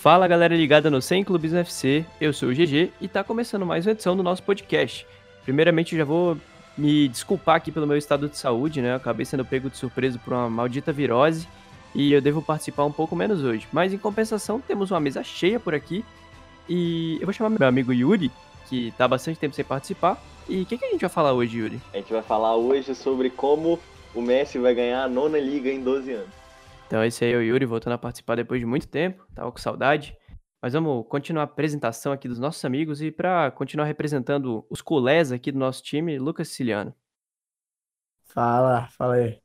Fala galera ligada no 100 Clubes UFC, eu sou o GG e tá começando mais uma edição do nosso podcast. Primeiramente, já vou me desculpar aqui pelo meu estado de saúde, né? Eu acabei sendo pego de surpresa por uma maldita virose e eu devo participar um pouco menos hoje. Mas em compensação, temos uma mesa cheia por aqui e eu vou chamar meu amigo Yuri, que tá há bastante tempo sem participar. E o que, que, a gente vai falar hoje, Yuri? A gente vai falar hoje sobre como o Messi vai ganhar a nona liga em 12 anos. Então esse aí é o Yuri, voltando a participar depois de muito tempo, tava com saudade. Mas vamos continuar a apresentação aqui dos nossos amigos e para continuar representando os culés aqui do nosso time, Lucas Siciliano. Fala, fala aí.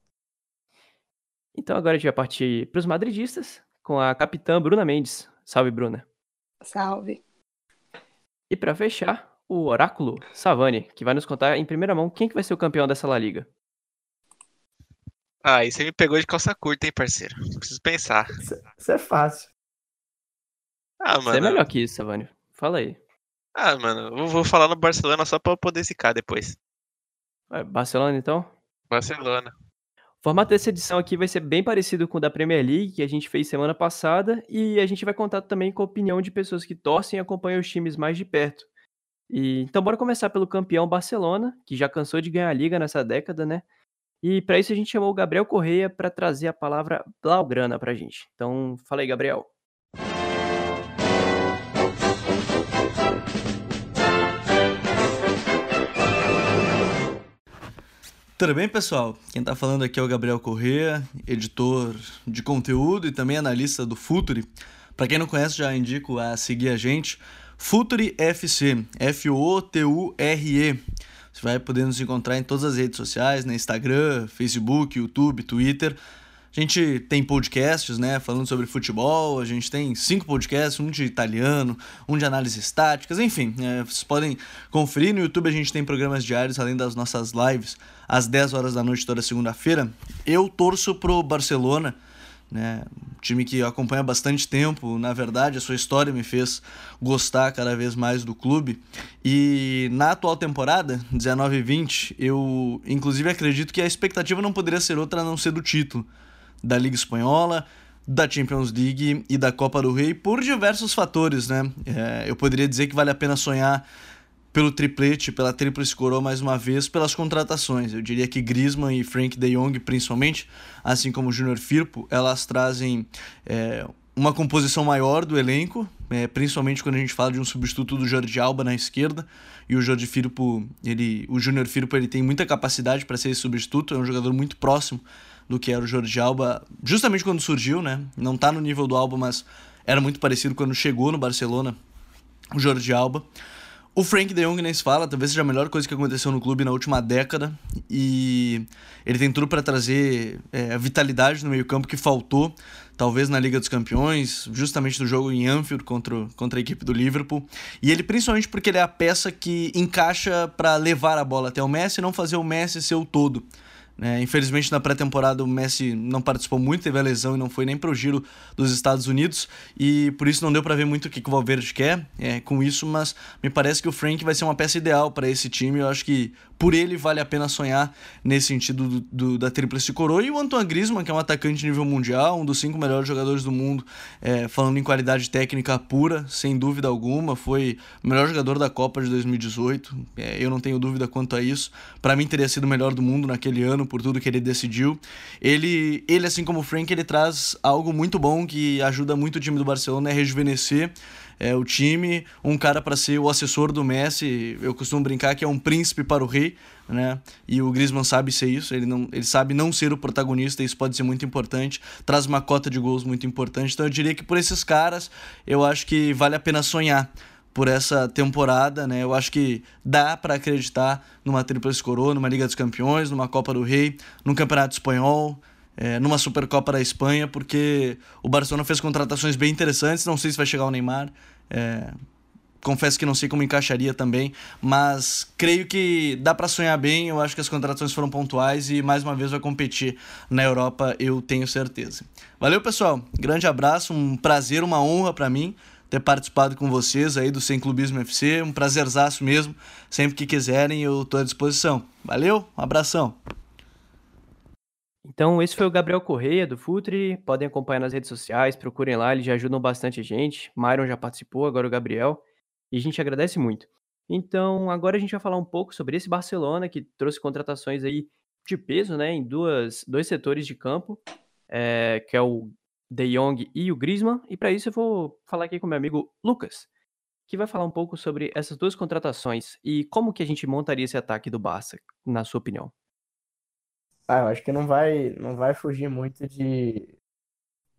Então agora a gente vai partir para os madridistas com a capitã Bruna Mendes. Salve, Bruna. Salve. E para fechar, o oráculo Savani, que vai nos contar em primeira mão quem que vai ser o campeão dessa La Liga. Ah, e você me pegou de calça curta, hein, parceiro? Preciso pensar. Isso é fácil. Ah, mano. Você é melhor que isso, Savani. Fala aí. Ah, mano, eu vou falar no Barcelona só pra eu poder zicar depois. Barcelona, então? Barcelona. O formato dessa edição aqui vai ser bem parecido com o da Premier League, que a gente fez semana passada, e a gente vai contar também com a opinião de pessoas que torcem e acompanham os times mais de perto. E, então, bora começar pelo campeão Barcelona, que já cansou de ganhar a liga nessa década, né? E para isso a gente chamou o Gabriel Correia para trazer a palavra Blaugrana pra gente. Então, fala aí, Gabriel. Tudo bem, pessoal? Quem está falando aqui é o Gabriel Corrêa, editor de conteúdo e também analista do Futuri. Para quem não conhece, já indico a seguir a gente. Futuri FC, F-O-T-U-R-E. Você vai poder nos encontrar em todas as redes sociais, no Instagram, Facebook, YouTube, Twitter. A gente tem podcasts, né, falando sobre futebol, a gente tem cinco podcasts, um de italiano, um de análises táticas, enfim, é, vocês podem conferir. No YouTube a gente tem programas diários, além das nossas lives, às 10 horas da noite toda segunda-feira. Eu torço pro Barcelona, né, um time que acompanha bastante tempo, na verdade a sua história me fez gostar cada vez mais do clube. E na atual temporada, 19 e 20, eu inclusive acredito que a expectativa não poderia ser outra a não ser do título da Liga Espanhola, da Champions League e da Copa do Rei por diversos fatores, né? É, eu poderia dizer que vale a pena sonhar pelo triplete, pela tríplice coroa mais uma vez, pelas contratações. Eu diria que Griezmann e Frank de Jong, principalmente, assim como o Júnior Firpo, elas trazem é, uma composição maior do elenco, é, principalmente quando a gente fala de um substituto do Jordi Alba na esquerda. E o Jordi Firpo, ele, o Júnior Firpo, ele tem muita capacidade para ser esse substituto, é um jogador muito próximo do que era o Jordi Alba, justamente quando surgiu, né? Não tá no nível do Alba, mas era muito parecido quando chegou no Barcelona, o Jordi Alba. O Frank de Jong nem se fala, talvez seja a melhor coisa que aconteceu no clube na última década. E ele tem tudo para trazer é, a vitalidade no meio-campo que faltou, talvez na Liga dos Campeões, justamente no jogo em Anfield contra, contra a equipe do Liverpool. E ele, principalmente porque ele é a peça que encaixa para levar a bola até o Messi e não fazer o Messi ser o todo. É, infelizmente, na pré-temporada, o Messi não participou muito, teve a lesão e não foi nem para o giro dos Estados Unidos, e por isso não deu para ver muito o que, que o Valverde quer é, com isso, mas me parece que o Frank vai ser uma peça ideal para esse time. Eu acho que por ele vale a pena sonhar nesse sentido do, do, da tríplice coroa. E o Antoine Griezmann, que é um atacante de nível mundial, um dos cinco melhores jogadores do mundo, é, falando em qualidade técnica pura, sem dúvida alguma, foi o melhor jogador da Copa de 2018. É, eu não tenho dúvida quanto a isso. Para mim, teria sido o melhor do mundo naquele ano, por tudo que ele decidiu. Ele, ele assim como o Frank, ele traz algo muito bom que ajuda muito o time do Barcelona a rejuvenescer é, o time, um cara para ser o assessor do Messi. Eu costumo brincar que é um príncipe para o rei, né? E o Griezmann sabe ser isso, ele, não, ele sabe não ser o protagonista, isso pode ser muito importante. Traz uma cota de gols muito importante. Então eu diria que por esses caras, eu acho que vale a pena sonhar por essa temporada, né? Eu acho que dá para acreditar numa Tríplice Coroa, numa Liga dos Campeões, numa Copa do Rei, num Campeonato Espanhol, é, numa Supercopa da Espanha, porque o Barcelona fez contratações bem interessantes. Não sei se vai chegar o Neymar. É, confesso que não sei como encaixaria também, mas creio que dá para sonhar bem. Eu acho que as contratações foram pontuais e mais uma vez vai competir na Europa, eu tenho certeza. Valeu, pessoal. Grande abraço, um prazer, uma honra para mim ter participado com vocês aí do Sem Clubismo FC. Um prazerzaço mesmo. Sempre que quiserem, eu estou à disposição. Valeu, um abração. Então, esse foi o Gabriel Correia, do Futre. Podem acompanhar nas redes sociais, procurem lá, eles já ajudam bastante a gente. Myron já participou, agora o Gabriel. E a gente agradece muito. Então, agora a gente vai falar um pouco sobre esse Barcelona, que trouxe contratações aí de peso, né, em duas, dois setores de campo, é, que é o De Jong e o Griezmann. E para isso eu vou falar aqui com meu amigo Lucas, que vai falar um pouco sobre essas duas contratações e como que a gente montaria esse ataque do Barça, na sua opinião. Ah, eu acho que não vai, não vai fugir muito de,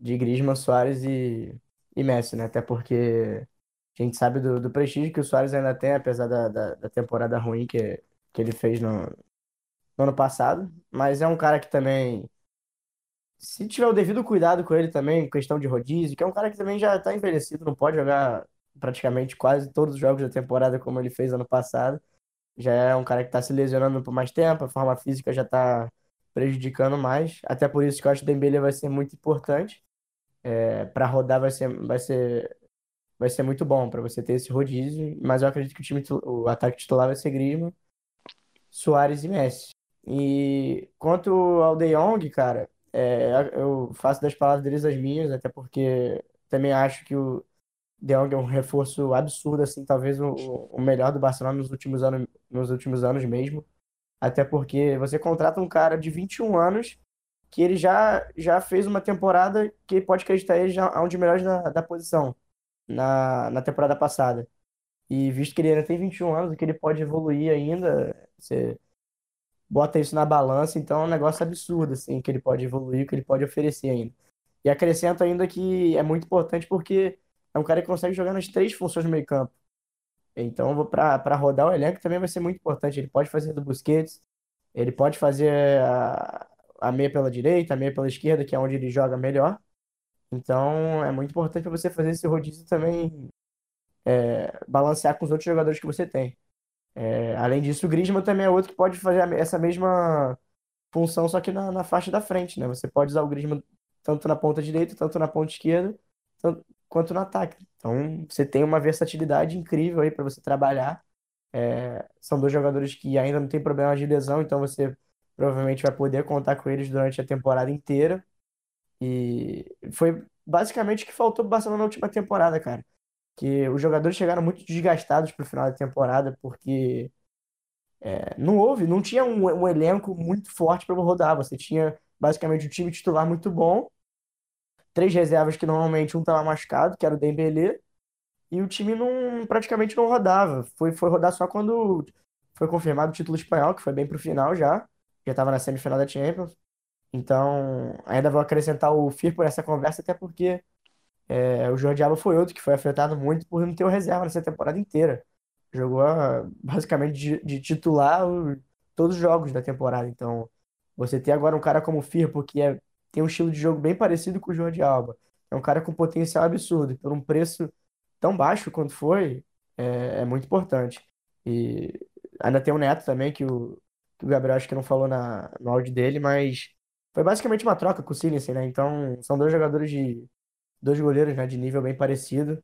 de Griezmann, Soares e, e Messi, né? Até porque a gente sabe do, do prestígio que o Soares ainda tem, apesar da, da, da temporada ruim que, que ele fez no, no ano passado. Mas é um cara que também, se tiver o devido cuidado com ele também, questão de rodízio, que é um cara que também já está envelhecido, não pode jogar praticamente quase todos os jogos da temporada como ele fez ano passado. Já é um cara que está se lesionando por mais tempo, a forma física já está prejudicando mais. Até por isso que eu acho que o Dembele vai ser muito importante. É, para rodar vai ser, vai ser vai ser muito bom para você ter esse rodízio, mas eu acredito que o time o ataque titular vai ser Griezmann, Soares e Messi. E quanto ao De Jong, cara, é, eu faço das palavras deles as minhas, até porque também acho que o De Jong é um reforço absurdo, assim, talvez o, o melhor do Barcelona nos últimos anos, nos últimos anos mesmo. Até porque você contrata um cara de 21 anos que ele já, já fez uma temporada que pode acreditar ele já é um dos melhores da, da posição na, na temporada passada. E visto que ele ainda tem 21 anos que ele pode evoluir ainda, você bota isso na balança, então é um negócio absurdo, assim, que ele pode evoluir, que ele pode oferecer ainda. E acrescento ainda que é muito importante porque é um cara que consegue jogar nas três funções do meio campo. Então, para rodar o elenco também vai ser muito importante. Ele pode fazer do Busquets, ele pode fazer a, a meia pela direita, a meia pela esquerda, que é onde ele joga melhor. Então, é muito importante você fazer esse rodízio também é, balancear com os outros jogadores que você tem. É, além disso, o Griezmann também é outro que pode fazer essa mesma função, só que na, na faixa da frente, né? Você pode usar o Griezmann tanto na ponta direita, tanto na ponta esquerda, tanto, quanto no ataque. Então, você tem uma versatilidade incrível aí para você trabalhar. É, são dois jogadores que ainda não tem problema de lesão, então você provavelmente vai poder contar com eles durante a temporada inteira. E foi basicamente o que faltou pro Barcelona na última temporada, cara. Que os jogadores chegaram muito desgastados pro final da temporada, porque é, não houve, não tinha um, um elenco muito forte para rodar. Você tinha basicamente um time titular muito bom, três reservas que normalmente um estava machucado, que era o Dembélé, e o time não praticamente não rodava. Foi, foi rodar só quando foi confirmado o título espanhol, que foi bem pro final já. Já estava na semifinal da Champions. Então, ainda vou acrescentar o Firpo nessa conversa, até porque é, o Jordi Alba foi outro que foi afetado muito por não ter o reserva nessa temporada inteira. Jogou ah, basicamente de, de titular todos os jogos da temporada. Então, você ter agora um cara como o Firpo, que é, tem um estilo de jogo bem parecido com o Jordi Alba, é um cara com potencial absurdo, por um preço tão baixo quanto foi, é, é muito importante. E ainda tem o Neto também, que o, que o Gabriel acho que não falou na, no áudio dele, mas foi basicamente uma troca com o Silense, né? Então, são dois jogadores de. Dois goleiros, né? De nível bem parecido.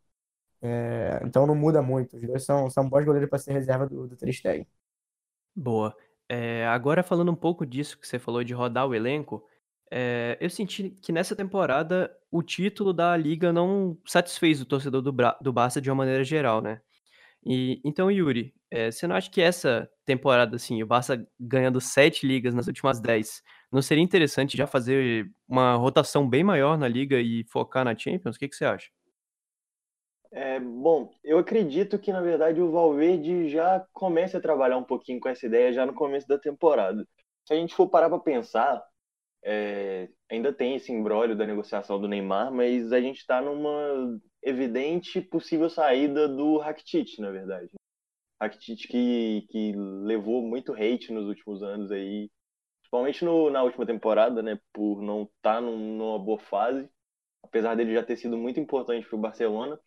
É, então não muda muito. Os dois são, são bons goleiros para ser reserva do, do. Boa. É, agora falando um pouco disso que você falou de rodar o elenco, é, eu senti que nessa temporada o título da liga não satisfez o torcedor do, do Barça de uma maneira geral, né? E, então, Yuri, é, você não acha que essa temporada, assim, o Barça ganhando sete ligas nas últimas dez, não seria interessante já fazer uma rotação bem maior na liga e focar na Champions? O que, que você acha? É, bom, eu acredito que, na verdade, o Valverde já comece a trabalhar um pouquinho com essa ideia já no começo da temporada. Se a gente for parar para pensar, é, ainda tem esse embrólio da negociação do Neymar, mas a gente está numa evidente possível saída do Rakitic, na verdade. Rakitic que, que levou muito hate nos últimos anos aí, principalmente no, na última temporada, né, por não estar tá num, numa boa fase, apesar dele já ter sido muito importante para o Barcelona.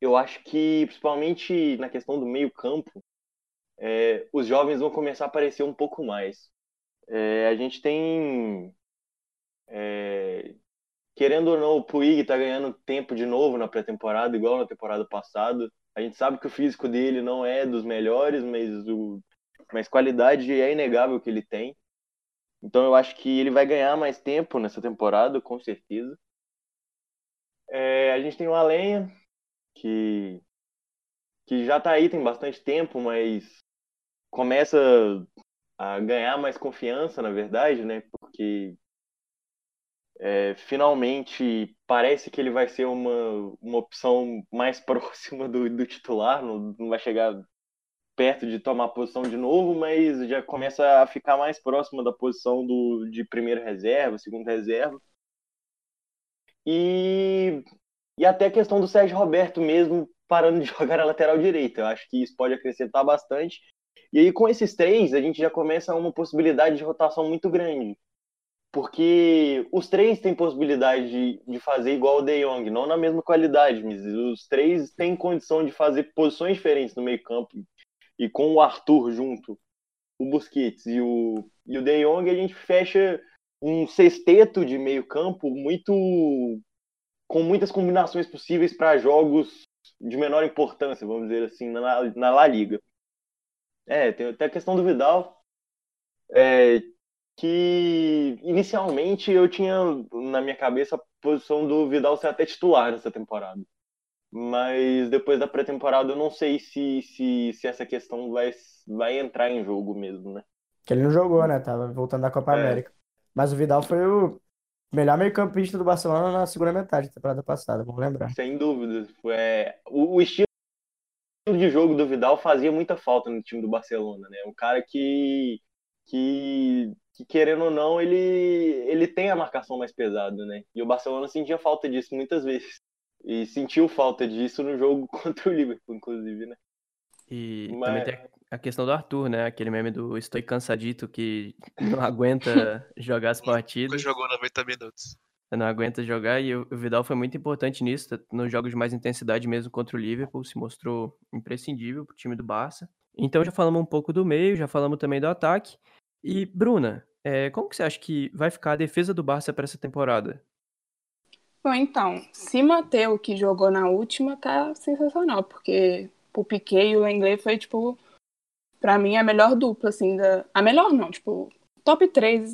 Eu acho que, principalmente na questão do meio campo, é, os jovens vão começar a aparecer um pouco mais. É, a gente tem, é, querendo ou não, o Puig está ganhando tempo de novo na pré-temporada, igual na temporada passada. A gente sabe que o físico dele não é dos melhores, mas, o, mas qualidade é inegável que ele tem. Então eu acho que ele vai ganhar mais tempo nessa temporada, com certeza. É, a gente tem o Alenha, que, que já tá aí tem bastante tempo, mas começa a ganhar mais confiança, na verdade, né? Porque é, finalmente parece que ele vai ser uma, uma opção mais próxima do, do titular, não, não vai chegar perto de tomar posição de novo, mas já começa a ficar mais próximo da posição do, de primeira reserva, segunda reserva. E, e até a questão do Sérgio Roberto mesmo parando de jogar na lateral direita. Eu acho que isso pode acrescentar bastante. E aí, com esses três, a gente já começa uma possibilidade de rotação muito grande. Porque os três têm possibilidade de, de fazer igual o De Jong, não na mesma qualidade, mas os três têm condição de fazer posições diferentes no meio-campo. E com o Arthur junto, o Busquets e o, e o De Jong, a gente fecha um sexteto de meio-campo muito com muitas combinações possíveis para jogos de menor importância, vamos dizer assim, na, na La Liga. É, tem até a questão do Vidal, é, que inicialmente eu tinha na minha cabeça a posição do Vidal ser até titular nessa temporada. Mas depois da pré-temporada eu não sei se, se, se essa questão vai, vai entrar em jogo mesmo, né? Que ele não jogou, né? Tava voltando da Copa é. América. Mas o Vidal foi o melhor meio-campista do Barcelona na segunda metade da temporada passada, vamos lembrar. Sem dúvida. É, o, o estilo de jogo do Vidal fazia muita falta no time do Barcelona, né? Um cara que, que, que, querendo ou não, ele, ele tem a marcação mais pesada, né? E o Barcelona sentia falta disso muitas vezes. E sentiu falta disso no jogo contra o Liverpool, inclusive, né? E Mas... também tem a questão do Arthur, né? Aquele meme do estou cansadito que não aguenta jogar as partidas. Jogou 90 minutos. Não aguenta jogar e o Vidal foi muito importante nisso, nos jogos de mais intensidade mesmo contra o Liverpool, se mostrou imprescindível para o time do Barça. Então já falamos um pouco do meio, já falamos também do ataque. E Bruna, é, como que você acha que vai ficar a defesa do Barça para essa temporada? Bom, então, se manter o que jogou na última, tá sensacional, porque o Piquet e o Lenglet foi, tipo, para mim a melhor dupla, assim, da... A melhor não, tipo, top 3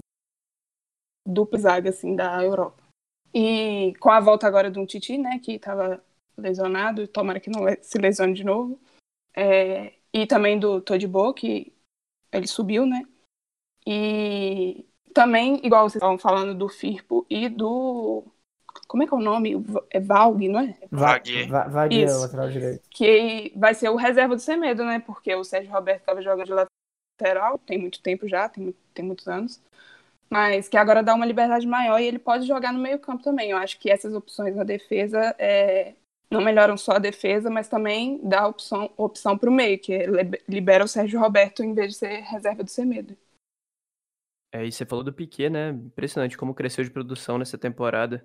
dupla zaga, assim, da Europa. E com a volta agora do Titi, né, que tava lesionado, tomara que não se lesione de novo, é... e também do Todibo, que ele subiu, né, e também, igual vocês estavam falando do Firpo e do como é que é o nome? É Valg, não é? Vague. Vague é o lateral direito. Que vai ser o reserva do Semedo, né? Porque o Sérgio Roberto estava jogando de lateral, tem muito tempo já, tem, tem muitos anos. Mas que agora dá uma liberdade maior e ele pode jogar no meio campo também. Eu acho que essas opções na defesa é, não melhoram só a defesa, mas também dá opção, opção para o meio, que libera o Sérgio Roberto em vez de ser reserva do Semedo. É, e você falou do Piquet, né? Impressionante como cresceu de produção nessa temporada.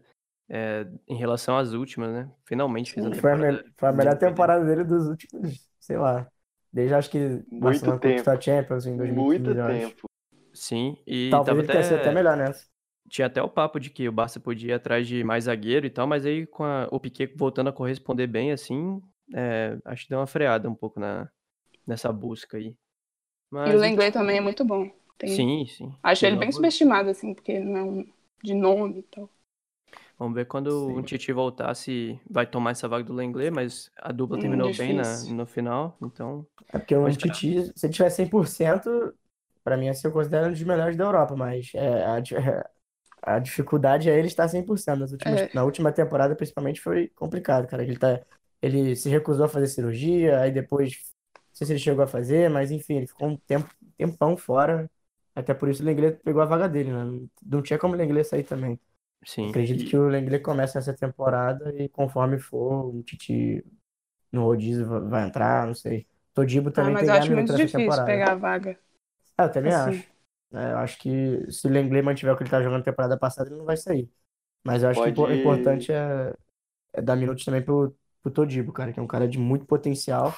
É, em relação às últimas, né? Finalmente fez a foi, a me- foi a melhor temporada dele dos últimos, sei lá. Desde acho que Muito Barcelona conquistou a Champions em 2015, Muito tempo. Sim, e Talvez tava ele tenha sido até até. melhor nessa. Tinha até o papo de que o Barça podia ir atrás de mais zagueiro e tal, mas aí com a- o Piquet voltando a corresponder bem, assim, é, acho que deu uma freada um pouco na, nessa busca aí. E Mas o a Lenglet também é muito bom. Tem- Sim, sim. Acho ele bem subestimado, assim, porque ele não é um de nome e tal. Vamos ver quando Sim. o Titi voltar se vai tomar essa vaga do Lenglet, mas a dupla Hum, terminou bem na, no final, então. É porque o. Titi, se ele tiver 100%, pra mim, assim, eu considero um dos melhores da Europa, mas é, a, a dificuldade é ele estar 100%. Nas últimas, É. Na última temporada, principalmente, foi complicado, cara. Ele, tá, ele se recusou a fazer cirurgia, aí depois, não sei se ele chegou a fazer, mas enfim, ele ficou um tempo, tempão fora. Até por isso o Lenglet pegou a vaga dele, né? Não tinha como o Lenglet sair também. Sim. Acredito e- que o Lenglet começa essa temporada e conforme for, o Titi no rodízio va- vai entrar, não sei. Todibo Ah, também mas tem eu acho muito difícil temporada. pegar a vaga. É, eu também assim. acho. É, eu acho que se o Lenglet mantiver o que ele tá jogando na temporada passada, ele não vai sair. Mas eu acho que o Pode- importante é, é dar minutos também pro, pro Todibo, cara, que é um cara de muito potencial.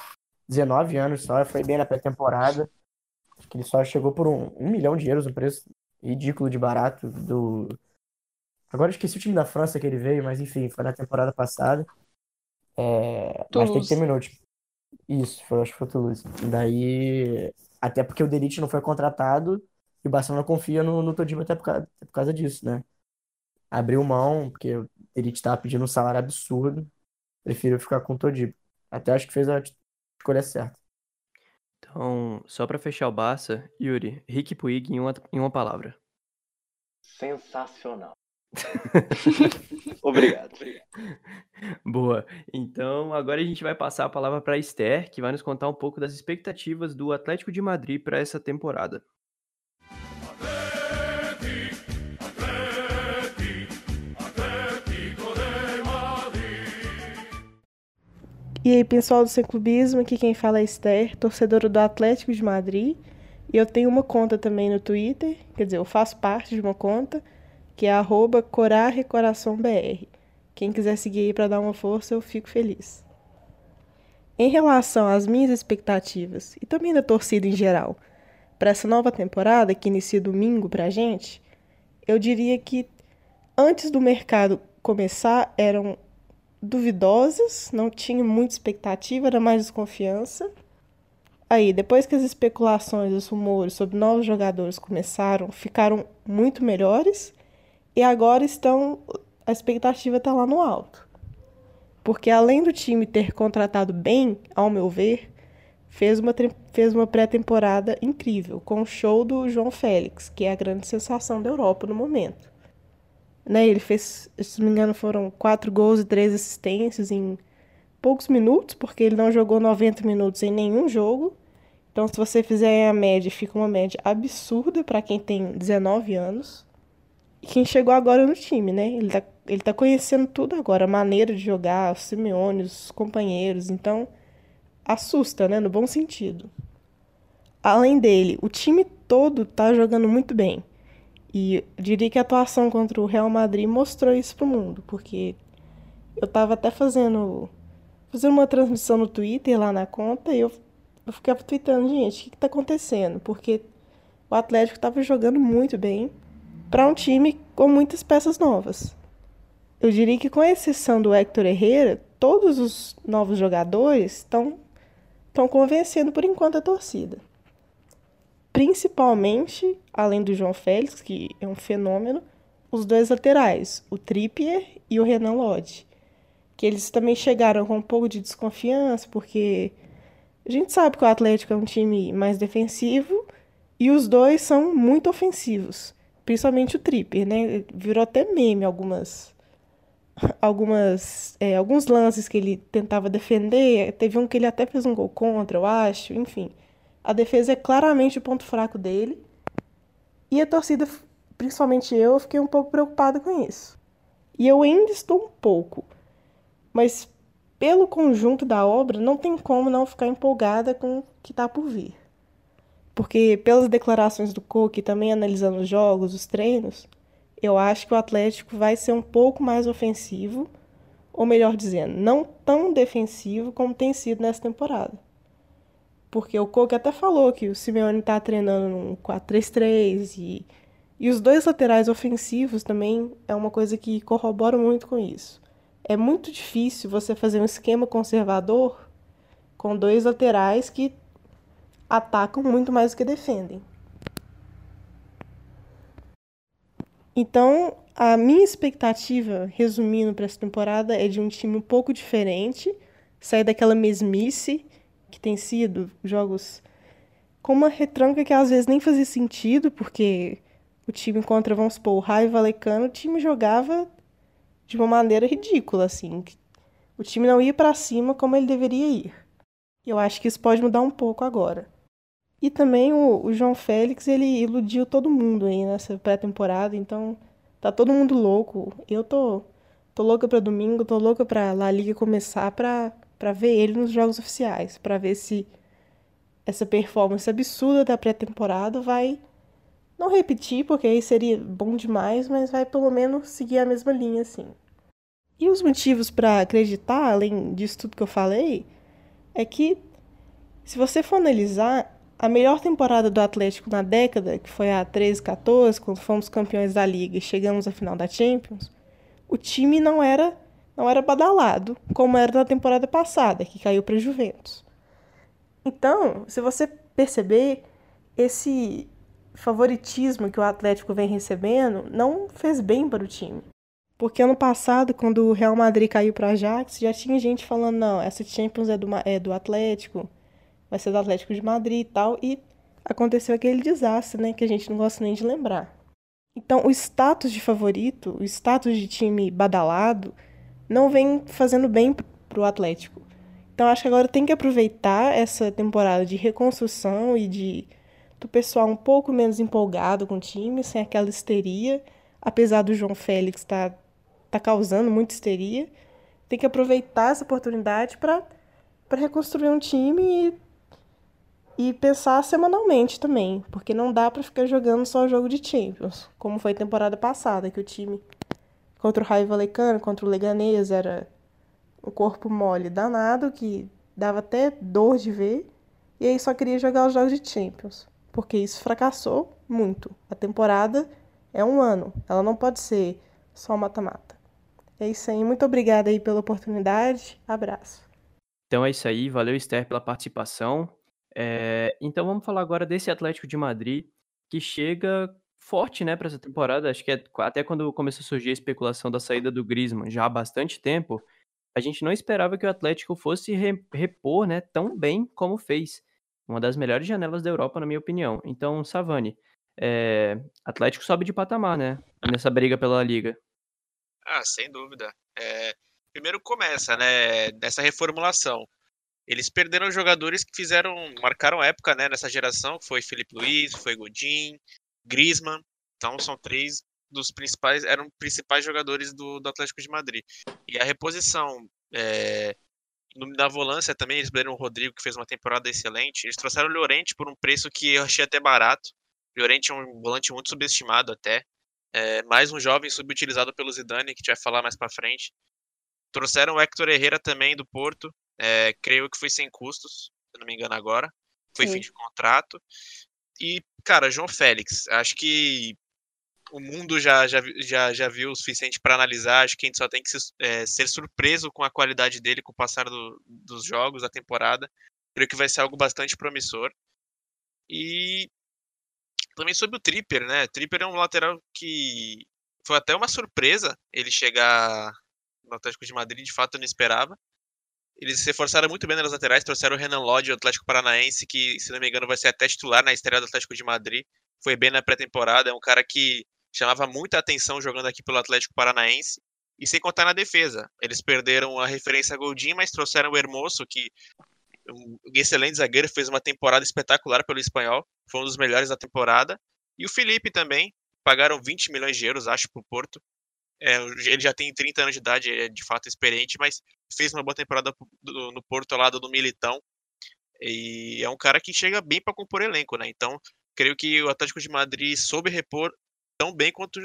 19 anos só, foi bem na pré-temporada. Acho que ele só chegou por um, um milhão de euros, um preço ridículo de barato do. Agora eu esqueci o time da França que ele veio, mas enfim, foi na temporada passada. É, mas tem que ter Toulouse. minutos. Isso, foi, acho que foi o Toulouse. Daí, até porque o Delite não foi contratado, E o Barcelona confia no, no Todibo até por causa, até por causa disso, né? Abriu mão, porque ele estava pedindo um salário absurdo. Preferiu ficar com o Todibo. Até acho que fez a escolha certa. Então, só para fechar o Barça, Yuri, Rick Puig em uma, em uma palavra. Sensacional. Obrigado. Boa. Então, agora a gente vai passar a palavra para Esther, que vai nos contar um pouco das expectativas do Atlético de Madrid para essa temporada. E aí, pessoal do Sem Clubismo, aqui quem fala é Esther, torcedora do Atlético de Madrid. E eu tenho uma conta também no Twitter, quer dizer, eu faço parte de uma conta, que é corarrecoraçãobr. Quem quiser seguir aí para dar uma força, eu fico feliz. Em relação às minhas expectativas, e também da torcida em geral, para essa nova temporada que inicia domingo para a gente, eu diria que antes do mercado começar eram duvidosas, não tinha muita expectativa, era mais desconfiança. Aí, depois que as especulações, os rumores sobre novos jogadores começaram, ficaram muito melhores e agora estão a expectativa está lá no alto. Porque além do time ter contratado bem, ao meu ver, fez uma, fez uma pré-temporada incrível, com o show do João Félix, que é a grande sensação da Europa no momento. Né, ele fez, se não me engano, foram quatro gols e três assistências em poucos minutos, porque ele não jogou 90 minutos em nenhum jogo. Então, se você fizer a média, fica uma média absurda para quem tem 19 anos. Quem chegou agora no time, né? Ele tá, ele tá conhecendo tudo agora, a maneira de jogar, os Simeone, os companheiros. Então, assusta, né? No bom sentido. Além dele, o time todo tá jogando muito bem. E diria que a atuação contra o Real Madrid mostrou isso pro mundo, porque eu tava até fazendo fazendo uma transmissão no Twitter lá na conta e eu, eu ficava tweetando, gente, o que, que tá acontecendo? Porque o Atlético tava jogando muito bem para um time com muitas peças novas. Eu diria que com exceção do Héctor Herrera, todos os novos jogadores estão convencendo por enquanto a torcida principalmente, além do João Félix, que é um fenômeno, os dois laterais, o Trippier e o Renan Lodge, que eles também chegaram com um pouco de desconfiança, porque a gente sabe que o Atlético é um time mais defensivo e os dois são muito ofensivos, principalmente o Trippier, né? Virou até meme algumas algumas é, alguns lances que ele tentava defender, teve um que ele até fez um gol contra, eu acho, enfim. A defesa é claramente o ponto fraco dele. E a torcida, principalmente eu, fiquei um pouco preocupada com isso. E eu ainda estou um pouco. Mas pelo conjunto da obra, não tem como não ficar empolgada com o que está por vir. Porque pelas declarações do Coque, também analisando os jogos, os treinos, eu acho que o Atlético vai ser um pouco mais ofensivo, ou melhor dizendo, não tão defensivo como tem sido nessa temporada. Porque o Coque até falou que o Simeone está treinando num 4-3-3 e, e os dois laterais ofensivos também é uma coisa que corrobora muito com isso. É muito difícil você fazer um esquema conservador com dois laterais que atacam muito mais do que defendem. Então, a minha expectativa, resumindo para essa temporada, é de um time um pouco diferente, sair daquela mesmice que tem sido jogos com uma retranca que às vezes nem fazia sentido, porque o time contra, vamos supor, o Raio Valecano, o time jogava de uma maneira ridícula, assim. O time não ia para cima como ele deveria ir. Eu acho que isso pode mudar um pouco agora. E também o, o João Félix, ele iludiu todo mundo aí nessa pré-temporada, então tá todo mundo louco. Eu tô, tô louca para domingo, tô louca pra La Liga começar pra para ver ele nos jogos oficiais, para ver se essa performance absurda da pré-temporada vai não repetir, porque aí seria bom demais, mas vai pelo menos seguir a mesma linha assim. E os motivos para acreditar, além disso tudo que eu falei, é que se você for analisar a melhor temporada do Atlético na década, que foi a 13, 14, quando fomos campeões da liga e chegamos à final da Champions, o time não era não era badalado, como era na temporada passada, que caiu para Juventus. Então, se você perceber, esse favoritismo que o Atlético vem recebendo não fez bem para o time. Porque ano passado, quando o Real Madrid caiu para Ajax, já tinha gente falando: não, essa Champions é do, é do Atlético, vai ser do Atlético de Madrid e tal. E aconteceu aquele desastre, né? Que a gente não gosta nem de lembrar. Então, o status de favorito, o status de time badalado, não vem fazendo bem para o Atlético. Então, acho que agora tem que aproveitar essa temporada de reconstrução e de do pessoal um pouco menos empolgado com o time, sem aquela histeria, apesar do João Félix estar tá, tá causando muita histeria. Tem que aproveitar essa oportunidade para reconstruir um time e, e pensar semanalmente também, porque não dá para ficar jogando só jogo de Champions, como foi temporada passada, que o time contra o Raio Valecano, contra o Leganês, era o corpo mole danado, que dava até dor de ver, e aí só queria jogar os jogos de Champions porque isso fracassou muito. A temporada é um ano, ela não pode ser só mata-mata. É isso aí, muito obrigada aí pela oportunidade, abraço. Então é isso aí, valeu Esther pela participação. É, então vamos falar agora desse Atlético de Madrid que chega forte, né, para essa temporada. Acho que é, até quando começou a surgir a especulação da saída do Griezmann, já há bastante tempo, a gente não esperava que o Atlético fosse repor, né, tão bem como fez. Uma das melhores janelas da Europa, na minha opinião. Então, Savani, é... Atlético sobe de patamar, né? Nessa briga pela Liga. Ah, sem dúvida. É... Primeiro começa, né? Nessa reformulação. Eles perderam jogadores que fizeram, marcaram época, né? Nessa geração, que foi Felipe Luiz, foi Godin, Griezmann. Então, são três dos principais, eram principais jogadores do, do Atlético de Madrid. E a reposição é, na volância também, eles perderam o Rodrigo, que fez uma temporada excelente. Eles trouxeram o Llorente por um preço que eu achei até barato. O Llorente é um volante muito subestimado até. É, mais um jovem subutilizado pelo Zidane, que a gente vai falar mais para frente. Trouxeram o Hector Herrera também do Porto. É, creio que foi sem custos, se não me engano agora. Foi Sim. fim de contrato. E, cara, João Félix, acho que o mundo já, já, já, já viu o suficiente para analisar. Acho que a gente só tem que se, é, ser surpreso com a qualidade dele com o passar do, dos jogos, da temporada. Creio que vai ser algo bastante promissor. E também sobre o Tripper, né? Tripper é um lateral que foi até uma surpresa ele chegar no Atlético de Madrid, de fato eu não esperava. Eles se reforçaram muito bem nas laterais, trouxeram o Renan Lodge, o Atlético Paranaense, que, se não me engano, vai ser até titular na estreia do Atlético de Madrid. Foi bem na pré-temporada, é um cara que chamava muita atenção jogando aqui pelo Atlético Paranaense. E sem contar na defesa. Eles perderam a referência a Goldin, mas trouxeram o Hermoso, que um excelente zagueiro, fez uma temporada espetacular pelo espanhol, foi um dos melhores da temporada. E o Felipe também, pagaram 20 milhões de euros, acho, para o Porto. É, ele já tem 30 anos de idade, é de fato experiente, mas fez uma boa temporada no Porto ao lado do Militão. E é um cara que chega bem para compor elenco, né? Então, creio que o Atlético de Madrid soube repor tão bem quanto,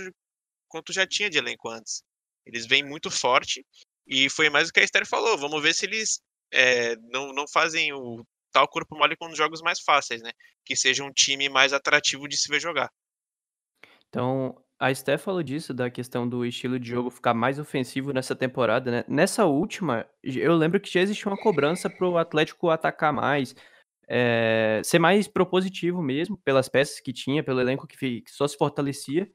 quanto já tinha de elenco antes. Eles vêm muito forte e foi mais o que a Esther falou. Vamos ver se eles é, não, não fazem o tal corpo mole com os jogos mais fáceis, né? Que seja um time mais atrativo de se ver jogar. Então, a Esther falou disso, da questão do estilo de jogo ficar mais ofensivo nessa temporada, né? Nessa última, eu lembro que já existia uma cobrança para o Atlético atacar mais, é, ser mais propositivo mesmo, pelas peças que tinha, pelo elenco que, que só se fortalecia.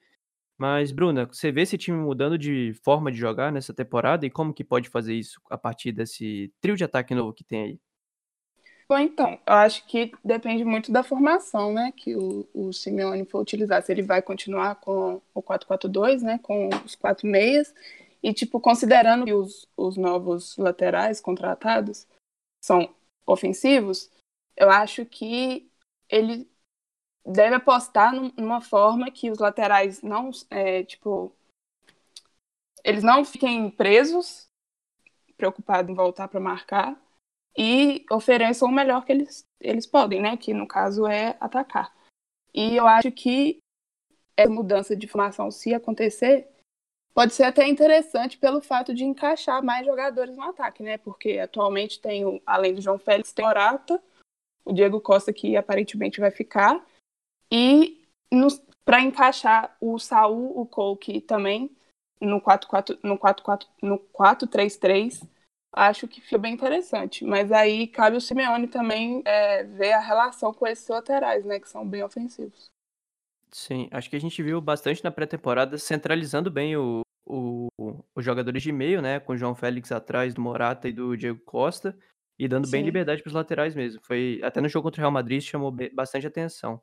Mas, Bruna, você vê esse time mudando de forma de jogar nessa temporada e como que pode fazer isso a partir desse trio de ataque novo que tem aí? Bom, então, eu acho que depende muito da formação, né, que o, o Simeone for utilizar. Se ele vai continuar com o 4-4-2, né, com os quatro meias, e, tipo, considerando que os, os novos laterais contratados são ofensivos, eu acho que ele deve apostar numa forma que os laterais não, é, tipo, eles não fiquem presos, preocupados em voltar para marcar, e ofereçam o melhor que eles, eles podem, né? Que no caso é atacar. E eu acho que essa mudança de formação, se acontecer, pode ser até interessante pelo fato de encaixar mais jogadores no ataque, né? Porque atualmente tem, além do João Félix, tem o Orata, o Diego Costa que aparentemente vai ficar. E para encaixar o Saul, o Coke também no 4-4 no 4-4 no 4-3-3, acho que fica bem interessante. Mas aí cabe o Simeone também é, ver a relação com esses laterais, né, que são bem ofensivos. Sim, acho que a gente viu bastante na pré-temporada centralizando bem o, o, os jogadores de meio, né? Com o João Félix atrás do Morata e do Diego Costa, e dando bem Sim. liberdade para os laterais mesmo. Foi até no jogo contra o Real Madrid chamou bastante atenção.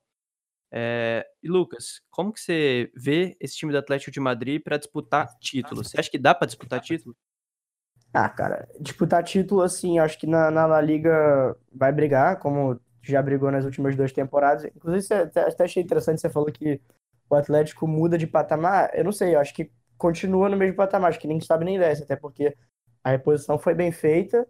É, e Lucas, como que você vê esse time do Atlético de Madrid para disputar título? Você acha que dá para disputar título? Ah, cara, disputar título, assim, acho que na, na La Liga vai brigar, como já brigou nas últimas duas temporadas. Inclusive, você até, até achei interessante, você falou que o Atlético muda de patamar. Eu não sei, eu acho que continua no mesmo patamar, acho que nem sabe nem desce, até porque a reposição foi bem feita.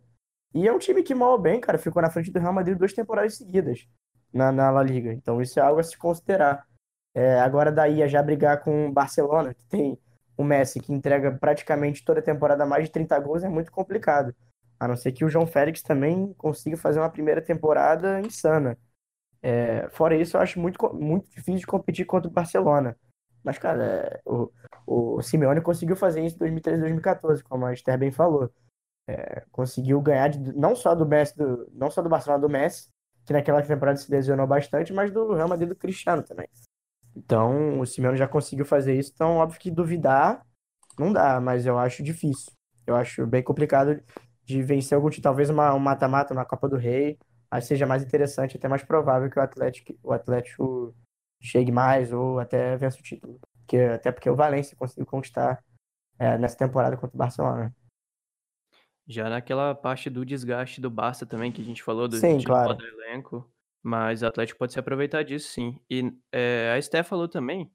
E é um time que mal bem, cara, ficou na frente do Real Madrid duas temporadas seguidas na, na La Liga. Então isso é algo a se considerar. É, agora daí a já brigar com o Barcelona, que tem o Messi que entrega praticamente toda a temporada mais de 30 gols, é muito complicado. A não ser que o João Félix também consiga fazer uma primeira temporada insana. É, fora isso, eu acho muito, muito difícil de competir contra o Barcelona. Mas, cara, é, o, o Simeone conseguiu fazer isso em 2013 2014, como a Esther bem falou. É, conseguiu ganhar de- não só do Messi, do- não só do Barcelona do Messi, que naquela temporada se lesionou bastante, mas do Real Madrid do Cristiano também. Então, o Simeone já conseguiu fazer isso, então óbvio que duvidar não dá, mas eu acho difícil. Eu acho bem complicado de vencer algum time, talvez uma, um mata-mata na Copa do Rei, acho que seja mais interessante, até mais provável que o Atlético, o Atlético chegue mais ou até vença o título. Porque, até porque o Valencia conseguiu conquistar é, nessa temporada contra o Barcelona. Já naquela parte do desgaste do Barça também, que a gente falou, do Sim, claro. do elenco, mas o Atlético pode se aproveitar disso, sim. E é, a Esté falou também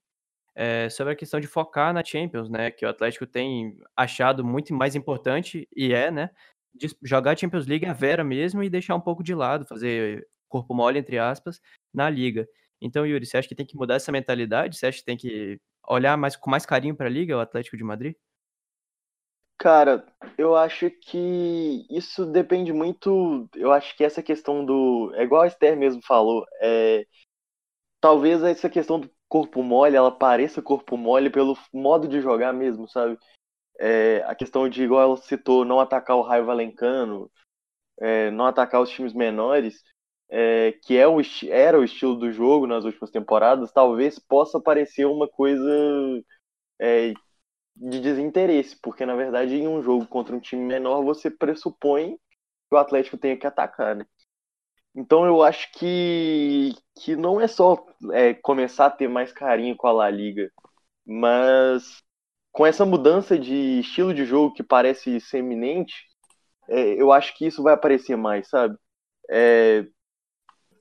é, sobre a questão de focar na Champions, né? Que o Atlético tem achado muito mais importante, e é, né? Jogar a Champions League a vera mesmo e deixar um pouco de lado, fazer corpo mole, entre aspas, na Liga. Então, Yuri, você acha que tem que mudar essa mentalidade? Você acha que tem que olhar mais, com mais carinho para a Liga, o Atlético de Madrid? Cara, eu acho que isso depende muito. Eu acho que essa questão do. É igual a Esther mesmo falou. É, talvez essa questão do corpo mole, ela pareça corpo mole pelo modo de jogar mesmo, sabe? É, a questão de, igual ela citou, não atacar o Raio Valencano, é, não atacar os times menores, é, que é o, era o estilo do jogo nas últimas temporadas, talvez possa parecer uma coisa é, de desinteresse, porque na verdade em um jogo contra um time menor você pressupõe que o Atlético tenha que atacar, né? Então eu acho que, que não é só é, começar a ter mais carinho com a La Liga, mas com essa mudança de estilo de jogo que parece ser iminente, é, eu acho que isso vai aparecer mais, sabe? É,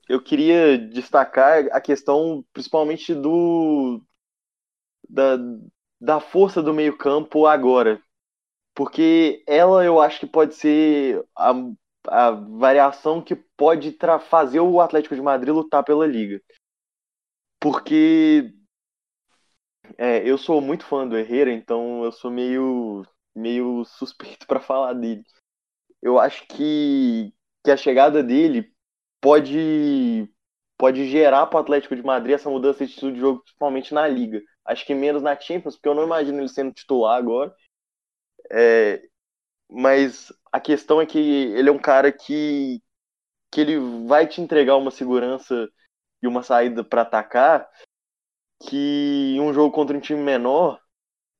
eu queria destacar a questão principalmente do da, da força do meio-campo agora. Porque ela eu acho que pode ser a, a variação que pode fazer o Atlético de Madrid lutar pela liga. Porque é, eu sou muito fã do Herrera, então eu sou meio, meio suspeito para falar dele. Eu acho que, que a chegada dele pode, pode gerar para o Atlético de Madrid essa mudança de estilo de jogo, principalmente na liga. Acho que menos na Champions, porque eu não imagino ele sendo titular agora. É, mas a questão é que ele é um cara que, que ele vai te entregar uma segurança e uma saída para atacar que um jogo contra um time menor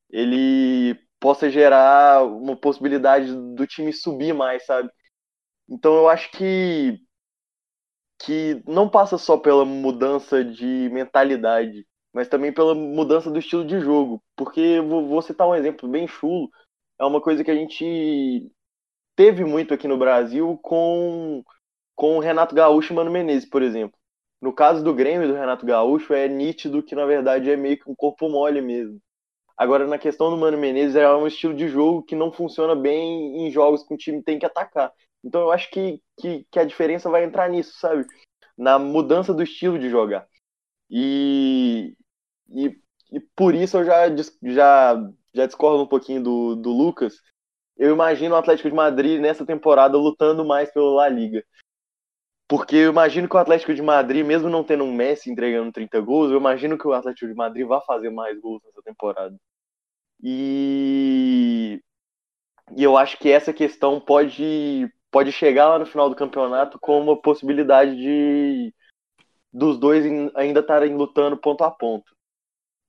ele possa gerar uma possibilidade do time subir mais, sabe? Então eu acho que que não passa só pela mudança de mentalidade, mas também pela mudança do estilo de jogo. Porque vou, citar um exemplo bem chulo, é uma coisa que a gente teve muito aqui no Brasil com, com o Renato Gaúcho e Mano Menezes, por exemplo. No caso do Grêmio do Renato Gaúcho, é nítido que na verdade é meio que um corpo mole mesmo. Agora, na questão do Mano Menezes, é um estilo de jogo que não funciona bem em jogos que o time tem que atacar. Então eu acho que, que, que a diferença vai entrar nisso, sabe? Na mudança do estilo de jogar. E, e, e por isso eu já, já, já discordo um pouquinho do, do Lucas. Eu imagino o Atlético de Madrid nessa temporada lutando mais pela La Liga. Porque eu imagino que o Atlético de Madrid, mesmo não tendo um Messi entregando 30 gols, eu imagino que o Atlético de Madrid vai fazer mais gols nessa temporada. E, e eu acho que essa questão pode, pode chegar lá no final do campeonato com uma possibilidade de, dos dois ainda estarem lutando ponto a ponto.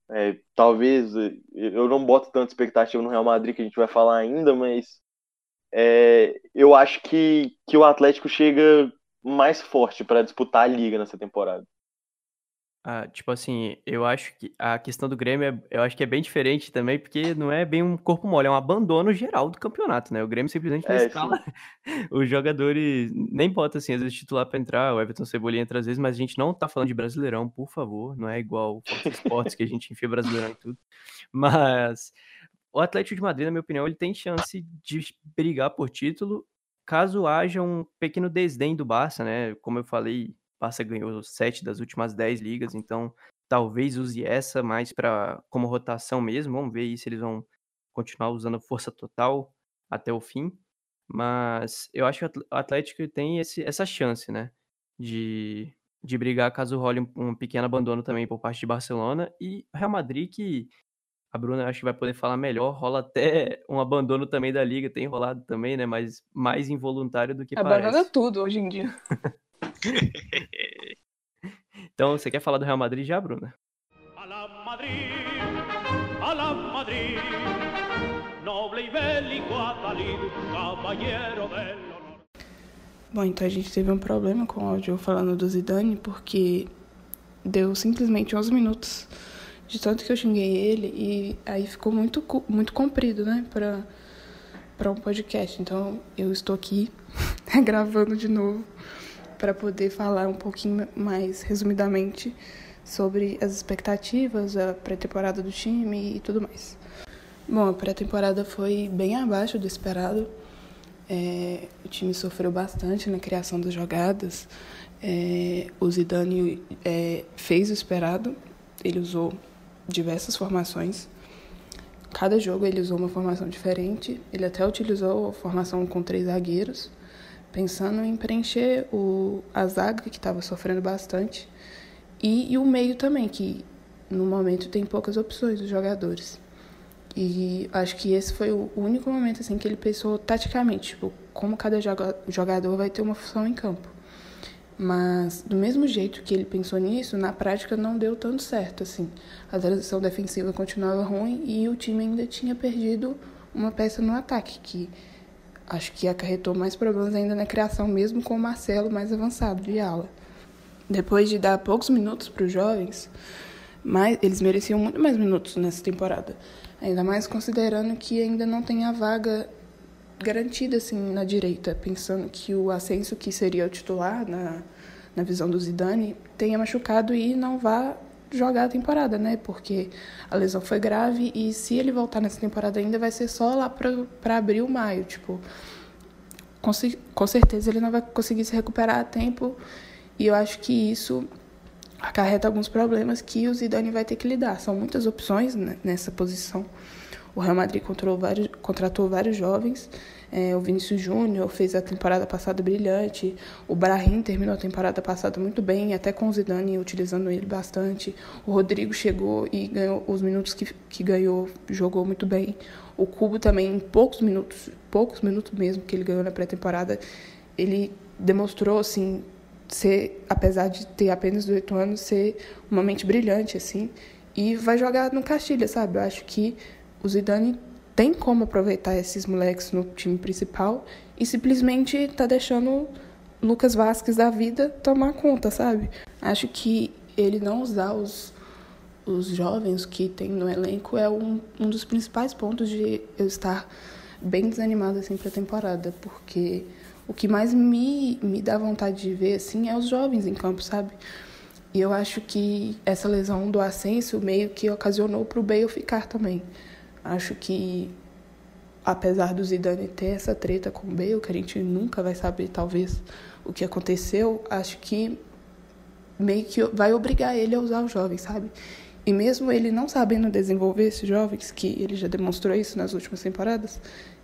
É, talvez eu não boto tanta expectativa no Real Madrid que a gente vai falar ainda, mas é, eu acho que, que o Atlético chega mais forte para disputar a liga nessa temporada. Ah, tipo assim, eu acho que a questão do Grêmio, é, eu acho que é bem diferente também, porque não é bem um corpo mole, é um abandono geral do campeonato, né? O Grêmio simplesmente não É, escala os jogadores, nem bota assim, às vezes titular pra entrar, o Everton Cebolinha entra às vezes, mas a gente não tá falando de Brasileirão, por favor, não é igual o Fox Sports que a gente enfia Brasileirão e tudo. Mas o Atlético de Madrid, na minha opinião, ele tem chance de brigar por título caso haja um pequeno desdém do Barça, né? Como eu falei, Barça ganhou sete das últimas dez ligas, então talvez use essa mais para como rotação mesmo. Vamos ver aí se eles vão continuar usando força total até o fim. Mas eu acho que o Atlético tem esse, essa chance, né? De, de brigar caso role um, um pequeno abandono também por parte de Barcelona. E Real Madrid, que a Bruna acho que vai poder falar melhor, rola até um abandono também da liga, tem rolado também, né? Mas mais involuntário do que Abandona parece. tudo hoje em dia. Então, você quer falar do Real Madrid já, Bruna? A la Madrid, a la Madrid, noble y bélico Adalid, caballero del honor. Bom, então a gente teve um problema com o áudio falando do Zidane, porque deu simplesmente 11 minutos de tanto que eu xinguei ele e aí ficou muito, muito comprido, né, pra, pra um podcast. Então eu estou aqui gravando de novo para poder falar um pouquinho mais resumidamente sobre as expectativas, a pré-temporada do time e tudo mais. Bom, a pré-temporada foi bem abaixo do esperado. É, o time sofreu bastante na criação das jogadas. É, o Zidane é, fez o esperado. Ele usou diversas formações. Cada jogo ele usou uma formação diferente. Ele até utilizou a formação com três zagueiros, pensando em preencher o, a zaga, que estava sofrendo bastante, e, e o meio também, que no momento tem poucas opções dos jogadores. E acho que esse foi o único momento assim que ele pensou taticamente, tipo, como cada joga- jogador vai ter uma função em campo. Mas do mesmo jeito que ele pensou nisso, na prática não deu tanto certo assim. A transição defensiva continuava ruim e o time ainda tinha perdido uma peça no ataque, que acho que acarretou mais problemas ainda na criação, mesmo com o Marcelo mais avançado de ala. Depois de dar poucos minutos para os jovens, mas eles mereciam muito mais minutos nessa temporada. Ainda mais considerando que ainda não tem a vaga garantida assim na direita, pensando que o Ascenso, que seria o titular na, na visão do Zidane, tenha machucado e não vá jogar a temporada, né? Porque a lesão foi grave e se ele voltar nessa temporada ainda vai ser só lá para abril, maio, tipo, com, com certeza ele não vai conseguir se recuperar a tempo e eu acho que isso acarreta alguns problemas que o Zidane vai ter que lidar. São muitas opções né, nessa posição. O Real Madrid contratou vários, contratou vários jovens. É, o Vinícius Júnior fez a temporada passada brilhante. O Brahim terminou a temporada passada muito bem, até com o Zidane utilizando ele bastante. O Rodrigo chegou e ganhou os minutos que, que ganhou, jogou muito bem. O Cubo também, em poucos minutos, poucos minutos mesmo que ele ganhou na pré-temporada, ele demonstrou assim ser, apesar de ter apenas 18 anos, ser uma mente brilhante assim e vai jogar no Castilha, sabe? Eu acho que o Zidane tem como aproveitar esses moleques no time principal e simplesmente tá deixando Lucas Vasquez da vida tomar conta, sabe? Acho que ele não usar os, os jovens que tem no elenco é um, um dos principais pontos de eu estar bem desanimada assim para a temporada, porque o que mais me, me dá vontade de ver assim é os jovens em campo, sabe? E eu acho que essa lesão do Ascenso meio que ocasionou para o Bale ficar também. Acho que, apesar do Zidane ter essa treta com o Bale, que a gente nunca vai saber, talvez, o que aconteceu, acho que meio que vai obrigar ele a usar os jovens, sabe? E mesmo ele não sabendo desenvolver esses jovens, que ele já demonstrou isso nas últimas temporadas,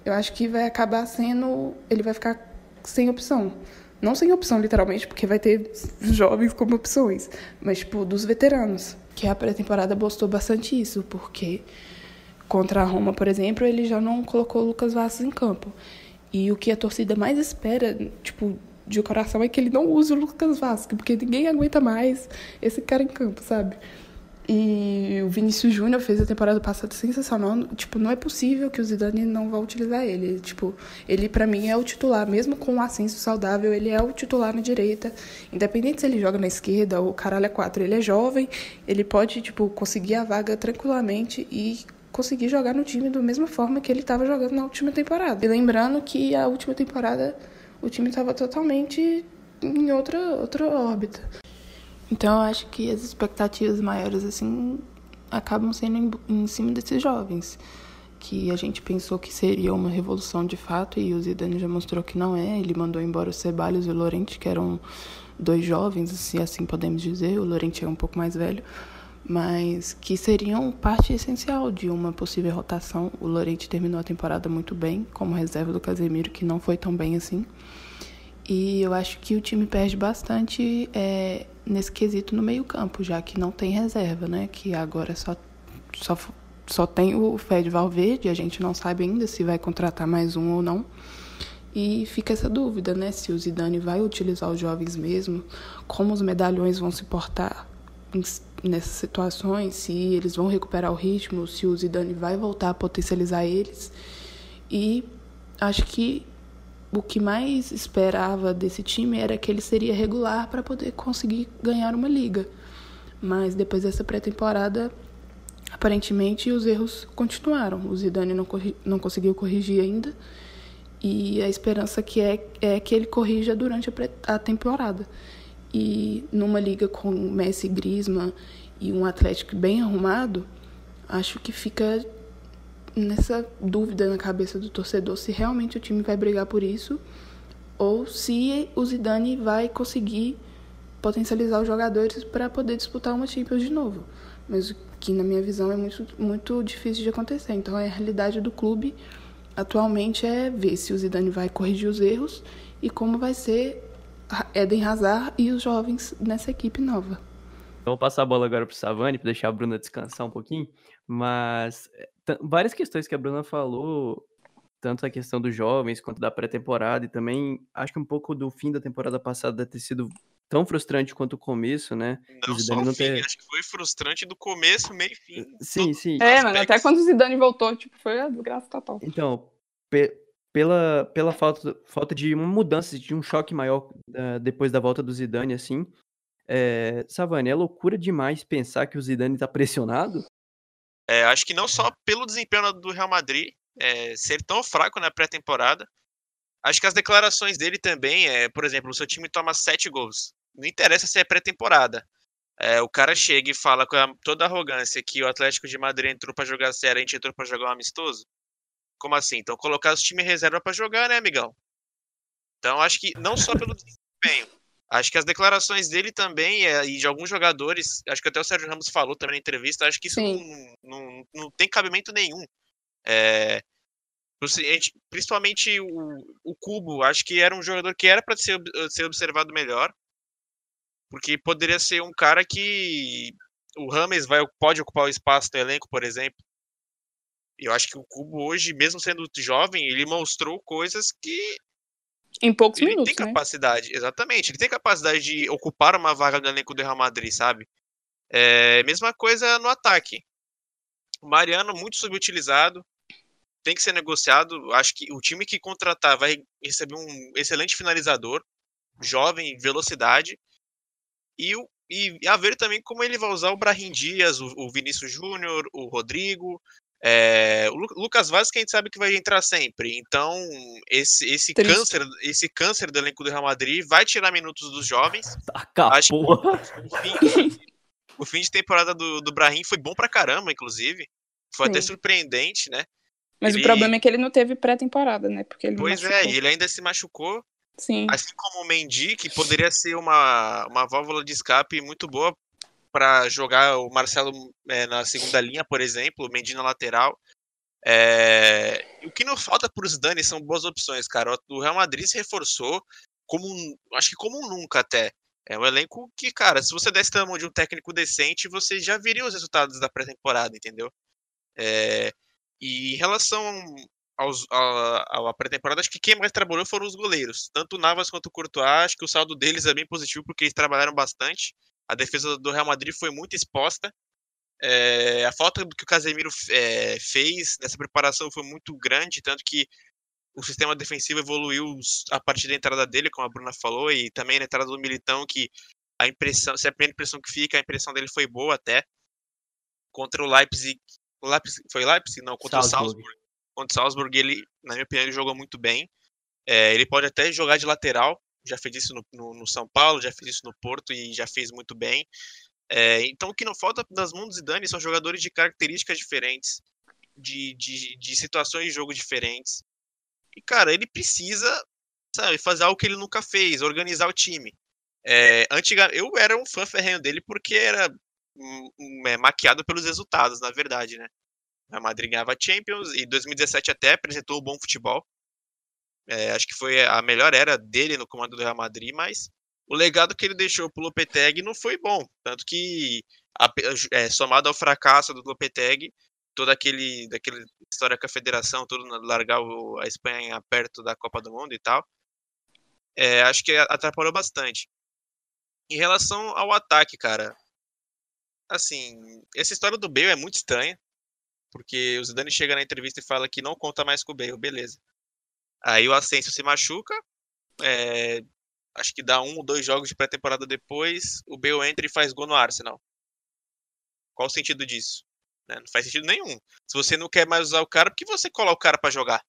eu acho que vai acabar sendo. Ele vai ficar sem opção. Não sem opção, literalmente, porque vai ter jovens como opções, mas, tipo, dos veteranos. Que a pré-temporada mostrou bastante isso, porque contra a Roma, por exemplo, ele já não colocou o Lucas Vasquez em campo. E o que a torcida mais espera, tipo, de coração é que ele não use o Lucas Vasco, porque ninguém aguenta mais esse cara em campo, sabe? E o Vinícius Júnior fez a temporada passada sensacional. Tipo, não é possível que o Zidane não vá utilizar ele. Tipo, ele para mim é o titular, mesmo com o ascenso saudável, ele é o titular na direita. Independente se ele joga na esquerda ou caralho é quatro, ele é jovem, ele pode, tipo, conseguir a vaga tranquilamente e conseguir jogar no time da mesma forma que ele estava jogando na última temporada. E lembrando que a última temporada o time estava totalmente em outra outra órbita. Então eu acho que as expectativas maiores assim acabam sendo em, em, cima desses jovens, que a gente pensou que seria uma revolução de fato e o Zidane já mostrou que não é. Ele mandou embora o Ceballos e o Lorente, que eram dois jovens, se assim podemos dizer. O Lorente é um pouco mais velho, mas que seriam parte essencial de uma possível rotação. O Lorente terminou a temporada muito bem, como reserva do Casemiro, que não foi tão bem assim. E eu acho que o time perde bastante é, nesse quesito no meio-campo, já que não tem reserva, né? Que agora só, só, só tem o Fed Valverde, a gente não sabe ainda se vai contratar mais um ou não. E fica essa dúvida, né? Se o Zidane vai utilizar os jovens mesmo, como os medalhões vão se portar nessas situações, se eles vão recuperar o ritmo, se o Zidane vai voltar a potencializar eles. E acho que o que mais esperava desse time era que ele seria regular para poder conseguir ganhar uma liga. Mas depois dessa pré-temporada, aparentemente os erros continuaram. O Zidane não, não conseguiu corrigir ainda. E a esperança que é, é que ele corrija durante a, a temporada. E numa liga com Messi, Griezmann e um Atlético bem arrumado, acho que fica nessa dúvida na cabeça do torcedor se realmente o time vai brigar por isso ou se o Zidane vai conseguir potencializar os jogadores para poder disputar uma Champions de novo. Mas o que na minha visão é muito muito difícil de acontecer. Então a realidade do clube atualmente é ver se o Zidane vai corrigir os erros e como vai ser Eden Hazard e os jovens nessa equipe nova. Então, vou passar a bola agora para o Savani, para deixar a Bruna descansar um pouquinho. Mas várias questões que a Bruna falou, tanto a questão dos jovens quanto da pré-temporada, e também acho que um pouco do fim da temporada passada ter sido tão frustrante quanto o começo, né? Não o só o não fim, ter... acho que foi frustrante do começo, meio fim. Sim, sim. É, mano, até quando o Zidane voltou, tipo, foi a desgraça total. Então, pe pela, pela falta, falta de uma mudança, de um choque maior uh, depois da volta do Zidane, assim, é, é loucura demais pensar que o Zidane tá pressionado? É, acho que não só pelo desempenho do Real Madrid é, ser tão fraco na pré-temporada, acho que as declarações dele também, é, por exemplo, o seu time toma sete gols. Não interessa se é pré-temporada. É, o cara chega e fala com toda a arrogância que o Atlético de Madrid entrou para jogar sério, a gente entrou para jogar um amistoso. Como assim? Então colocar os times reserva para jogar, né, amigão? Então acho que não só pelo desempenho, Acho que as declarações dele também é, e de alguns jogadores, acho que até o Sérgio Ramos falou também na entrevista, acho que isso não, não, não, tem cabimento nenhum. É, principalmente o, o Cubo, acho que era um jogador que era para ser, ser observado melhor, porque poderia ser um cara que o Rames vai, pode ocupar o espaço do elenco, por exemplo. Eu acho que o Cubo hoje, mesmo sendo jovem, ele mostrou coisas que em poucos ele minutos. Ele tem né? capacidade, exatamente. Ele tem capacidade de ocupar uma vaga no elenco do Real Madrid, sabe? É, mesma coisa no ataque. O Mariano, muito subutilizado, tem que ser negociado. Acho que o time que contratar vai receber um excelente finalizador, jovem, velocidade. E, o, e a ver também como ele vai usar o Brahim Dias, o, o Vinícius Júnior, o Rodrigo, é, o Lucas Vaz que a gente sabe que vai entrar sempre. Então, esse, esse câncer, esse câncer do elenco do Real Madrid vai tirar minutos dos jovens. Taca Acho o fim, o fim, de temporada do, do Brahim foi bom pra caramba, inclusive. Foi Sim. até surpreendente, né? Mas ele... o problema é que ele não teve pré-temporada, né? Porque ele pois é, e ele ainda se machucou. Sim. Assim como o Mendy, que poderia ser uma, uma válvula de escape muito boa para jogar o Marcelo é, na segunda linha, por exemplo, o Mendy na lateral. É... O que não falta para os Dani são boas opções, cara. O Real Madrid se reforçou como acho que como nunca até. É um elenco que, cara, se você desse tamanho de um técnico decente, você já viria os resultados da pré-temporada, entendeu? É... E em relação aos, a, a pré-temporada, acho que quem mais trabalhou foram os goleiros. Tanto o Navas quanto o Courtois, acho que o saldo deles é bem positivo porque eles trabalharam bastante. A defesa do Real Madrid foi muito exposta. É, a falta que o Casemiro é, fez nessa preparação foi muito grande, tanto que o sistema defensivo evoluiu a partir da entrada dele, como a Bruna falou, e também na entrada do Militão, que a impressão, se a primeira impressão que fica, a impressão dele foi boa até. Contra o Leipzig. Leipzig foi Leipzig? Não, contra Salzburg. o Salzburg. Contra o Salzburg, ele, na minha opinião, ele jogou muito bem. É, ele pode até jogar de lateral, já fez isso no, no, no, São Paulo, já fez isso no Porto e já fez muito bem. É, então, o que não falta das mãos de Dani são jogadores de características diferentes, de, de, de situações de jogo diferentes. E, cara, ele precisa, sabe, fazer algo que ele nunca fez, organizar o time. É, antiga, eu era um fã ferrenho dele porque era um, um, é, maquiado pelos resultados, na verdade, né? A Madrid ganhava Champions e 2017 até apresentou um bom futebol. É, acho que foi a melhor era dele no comando do Real Madrid, mas o legado que ele deixou pro Lopetegui não foi bom. Tanto que, a, é, somado ao fracasso do Lopetegui, toda aquele história com a federação, tudo largar o, a Espanha perto da Copa do Mundo e tal, é, acho que atrapalhou bastante. Em relação ao ataque, cara, assim, essa história do Bale é muito estranha, porque o Zidane chega na entrevista e fala que não conta mais com o Bale, beleza. Aí o Asensio se machuca, é, acho que dá um ou dois jogos de pré-temporada depois, o Bale entra e faz gol no Arsenal. Qual o sentido disso? Né? Não faz sentido nenhum. Se você não quer mais usar o cara, por que você coloca o cara para jogar?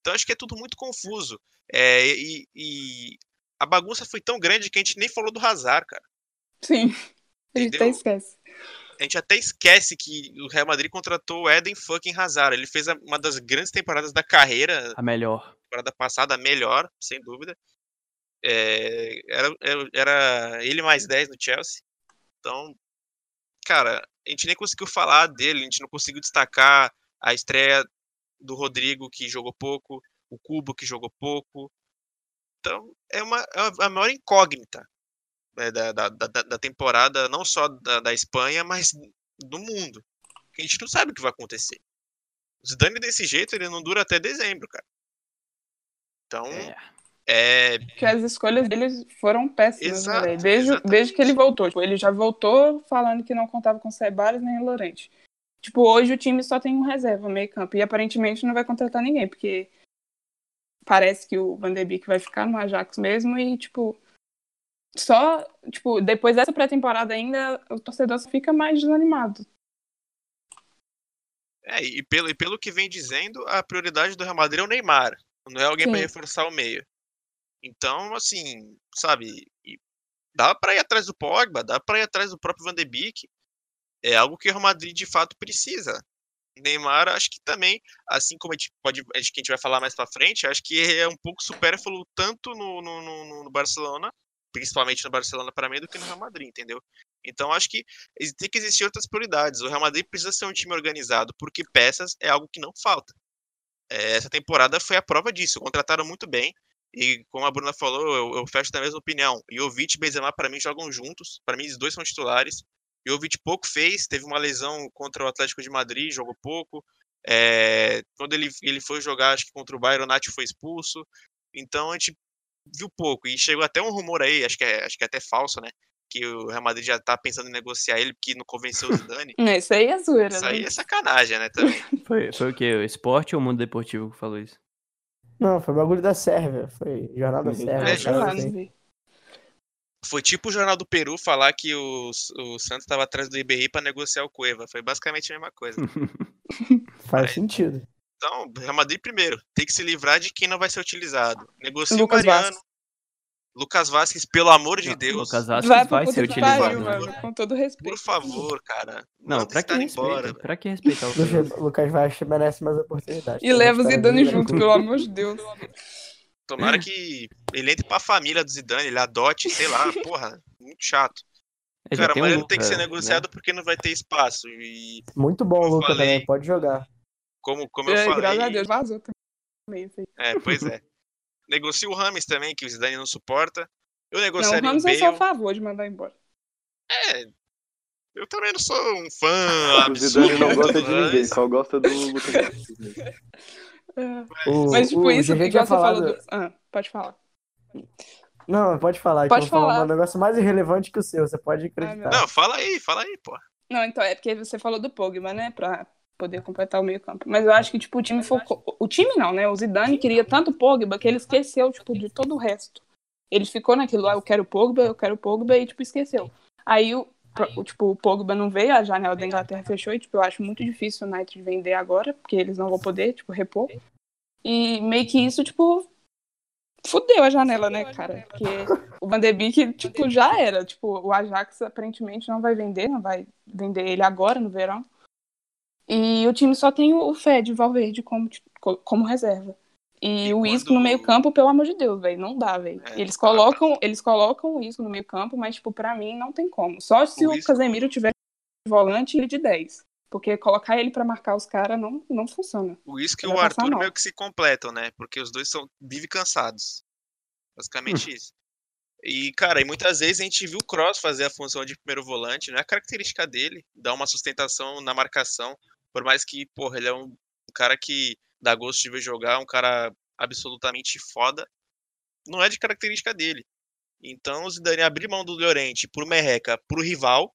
Então acho que é tudo muito confuso. É, e, e, a bagunça foi tão grande que a gente nem falou do Hazard, cara. Sim. A gente até esquece. A gente até esquece que o Real Madrid contratou o Eden fucking Hazard. Ele fez uma das grandes temporadas da carreira. A melhor. Temporada passada, a melhor, sem dúvida. É, era, era ele mais 10 no Chelsea. Então, cara, a gente nem conseguiu falar dele, a gente não conseguiu destacar a estreia do Rodrigo, que jogou pouco, o Cubo, que jogou pouco. Então, é uma, é a maior incógnita da, da, da, da, temporada, não só da, da Espanha, mas do mundo. a gente não sabe o que vai acontecer. O Zidane desse jeito, ele não dura até dezembro, cara. Então, é... É... Que as escolhas deles foram péssimas, Exato, né, desde, desde que ele voltou. Tipo, ele já voltou falando que não contava com o Ceballos nem o Lorente. Tipo, hoje o time só tem um reserva, meio campo. E aparentemente não vai contratar ninguém, porque parece que o Van de Beek vai ficar no Ajax mesmo e, tipo, só, tipo, depois dessa pré-temporada ainda, o torcedor fica mais desanimado. É, e pelo, e pelo que vem dizendo, a prioridade do Real Madrid é o Neymar. Não é alguém para reforçar o meio. Então, assim, sabe, dá para ir atrás do Pogba, dá para ir atrás do próprio Van de Beek. É algo que o Real Madrid de fato precisa. Neymar, acho que também, assim como a gente pode, acho que a gente vai falar mais para frente, acho que é um pouco supérfluo tanto no, no, no, no Barcelona, principalmente no Barcelona para mim, do que no Real Madrid, entendeu? Então acho que tem que existir outras prioridades. O Real Madrid precisa ser um time organizado, porque peças é algo que não falta. É, essa temporada foi a prova disso. Contrataram muito bem. E como a Bruna falou, eu, eu fecho da mesma opinião. Jovic e Benzema para mim jogam juntos. Para mim os dois são titulares. Jovic pouco fez, teve uma lesão contra o Atlético de Madrid, jogou pouco. É, quando ele, ele foi jogar, acho que contra o Bayern, o Nath foi expulso. Então a gente viu pouco. E chegou até um rumor aí, acho que é, acho que é até falso, né? Que o Real Madrid já tá pensando em negociar ele, porque não convenceu o Zidane. isso aí é zoeira, Isso aí né? é sacanagem, né? Também. Foi, foi o quê? O esporte ou o mundo deportivo que falou isso? Não, foi o bagulho da Sérvia. Foi Jornal da Uhum. Sérvia. É, Jornal assim. Foi tipo o Jornal do Peru falar que o, o Santos estava atrás do IBI para negociar o Cueva. Foi basicamente a mesma coisa. Faz É. sentido. Então, Real Madrid primeiro. Tem que se livrar de quem não vai ser utilizado. Negocia Lucas o Mariano. Vasquez. Lucas Vasquez, pelo amor de Não, Deus. Lucas Vasquez Vai vai, ser utilizado. pariu, mano, com todo respeito. Por favor, cara. Não, Manda pra que respeita? embora. Pra que respeitar o Lucas? Lucas Vasquez merece mais oportunidades. E leva o Zidane né? junto, pelo amor de Deus. Tomara que ele entre pra família do Zidane, ele adote, sei lá, porra, muito chato. É, Cara, mas um ele não tem que ser negociado né? porque não vai ter espaço. E Muito bom, Lucas, falei. também. Pode jogar. Como, como eu É, falei. graças a Deus, vazou também. É, pois é. Negocia o Rames também, que o Zidane não suporta. Eu Não, o negociaria Ramos o eu sou a Bale. favor de mandar embora. É, eu também não sou um fã O Zidane não gosta de ninguém, Rames. só gosta do Lucas. É. O, Mas, tipo, o isso, tinha você falou do... Ah, pode falar. Não, pode falar. Pode que falar falar. um negócio mais irrelevante que o seu, você pode acreditar. Não, fala aí, fala aí, pô. Não, então, é porque você falou do Pogba, né? Pra poder completar o meio campo. Mas eu acho que, tipo, o time focou... O time não, né? O Zidane queria tanto o Pogba que ele esqueceu, tipo, de todo o resto. Ele ficou naquilo lá, eu quero o Pogba, eu quero o Pogba, e, tipo, esqueceu. Aí, o, o, tipo, o Pogba não veio, a janela da Inglaterra fechou, e, tipo, eu acho muito difícil o United vender agora, porque eles não vão poder, tipo, repor. E meio que isso, tipo, fudeu a janela, né, cara? Porque o Van de Beek, tipo, já era. Tipo, o Ajax aparentemente não vai vender, não vai vender ele agora, no verão. E o time só tem o Fed, o Valverde, como, tipo, co- como reserva. E, E o Isco quando- no meio campo, pelo amor de Deus, velho, não dá, velho. É, Eles dá, colocam, eles colocam o Isco no meio campo, mas, tipo, pra mim não tem como. Só se O o, Isco- Casemiro tiver de volante e ele de 10. Porque colocar ele pra marcar os caras não, não funciona. O Isco e o Arthur mal. meio que se completam, né? Porque os dois são vive cansados. Basicamente Hum. isso. E, cara, e muitas vezes a gente viu o Cross fazer a função de primeiro volante, não é a característica dele, dar uma sustentação na marcação, por mais que, porra, ele é um cara que dá gosto de ver jogar, um cara absolutamente foda, não é de característica dele. Então o Zidane abrir mão do Llorente pro Merreca, pro rival,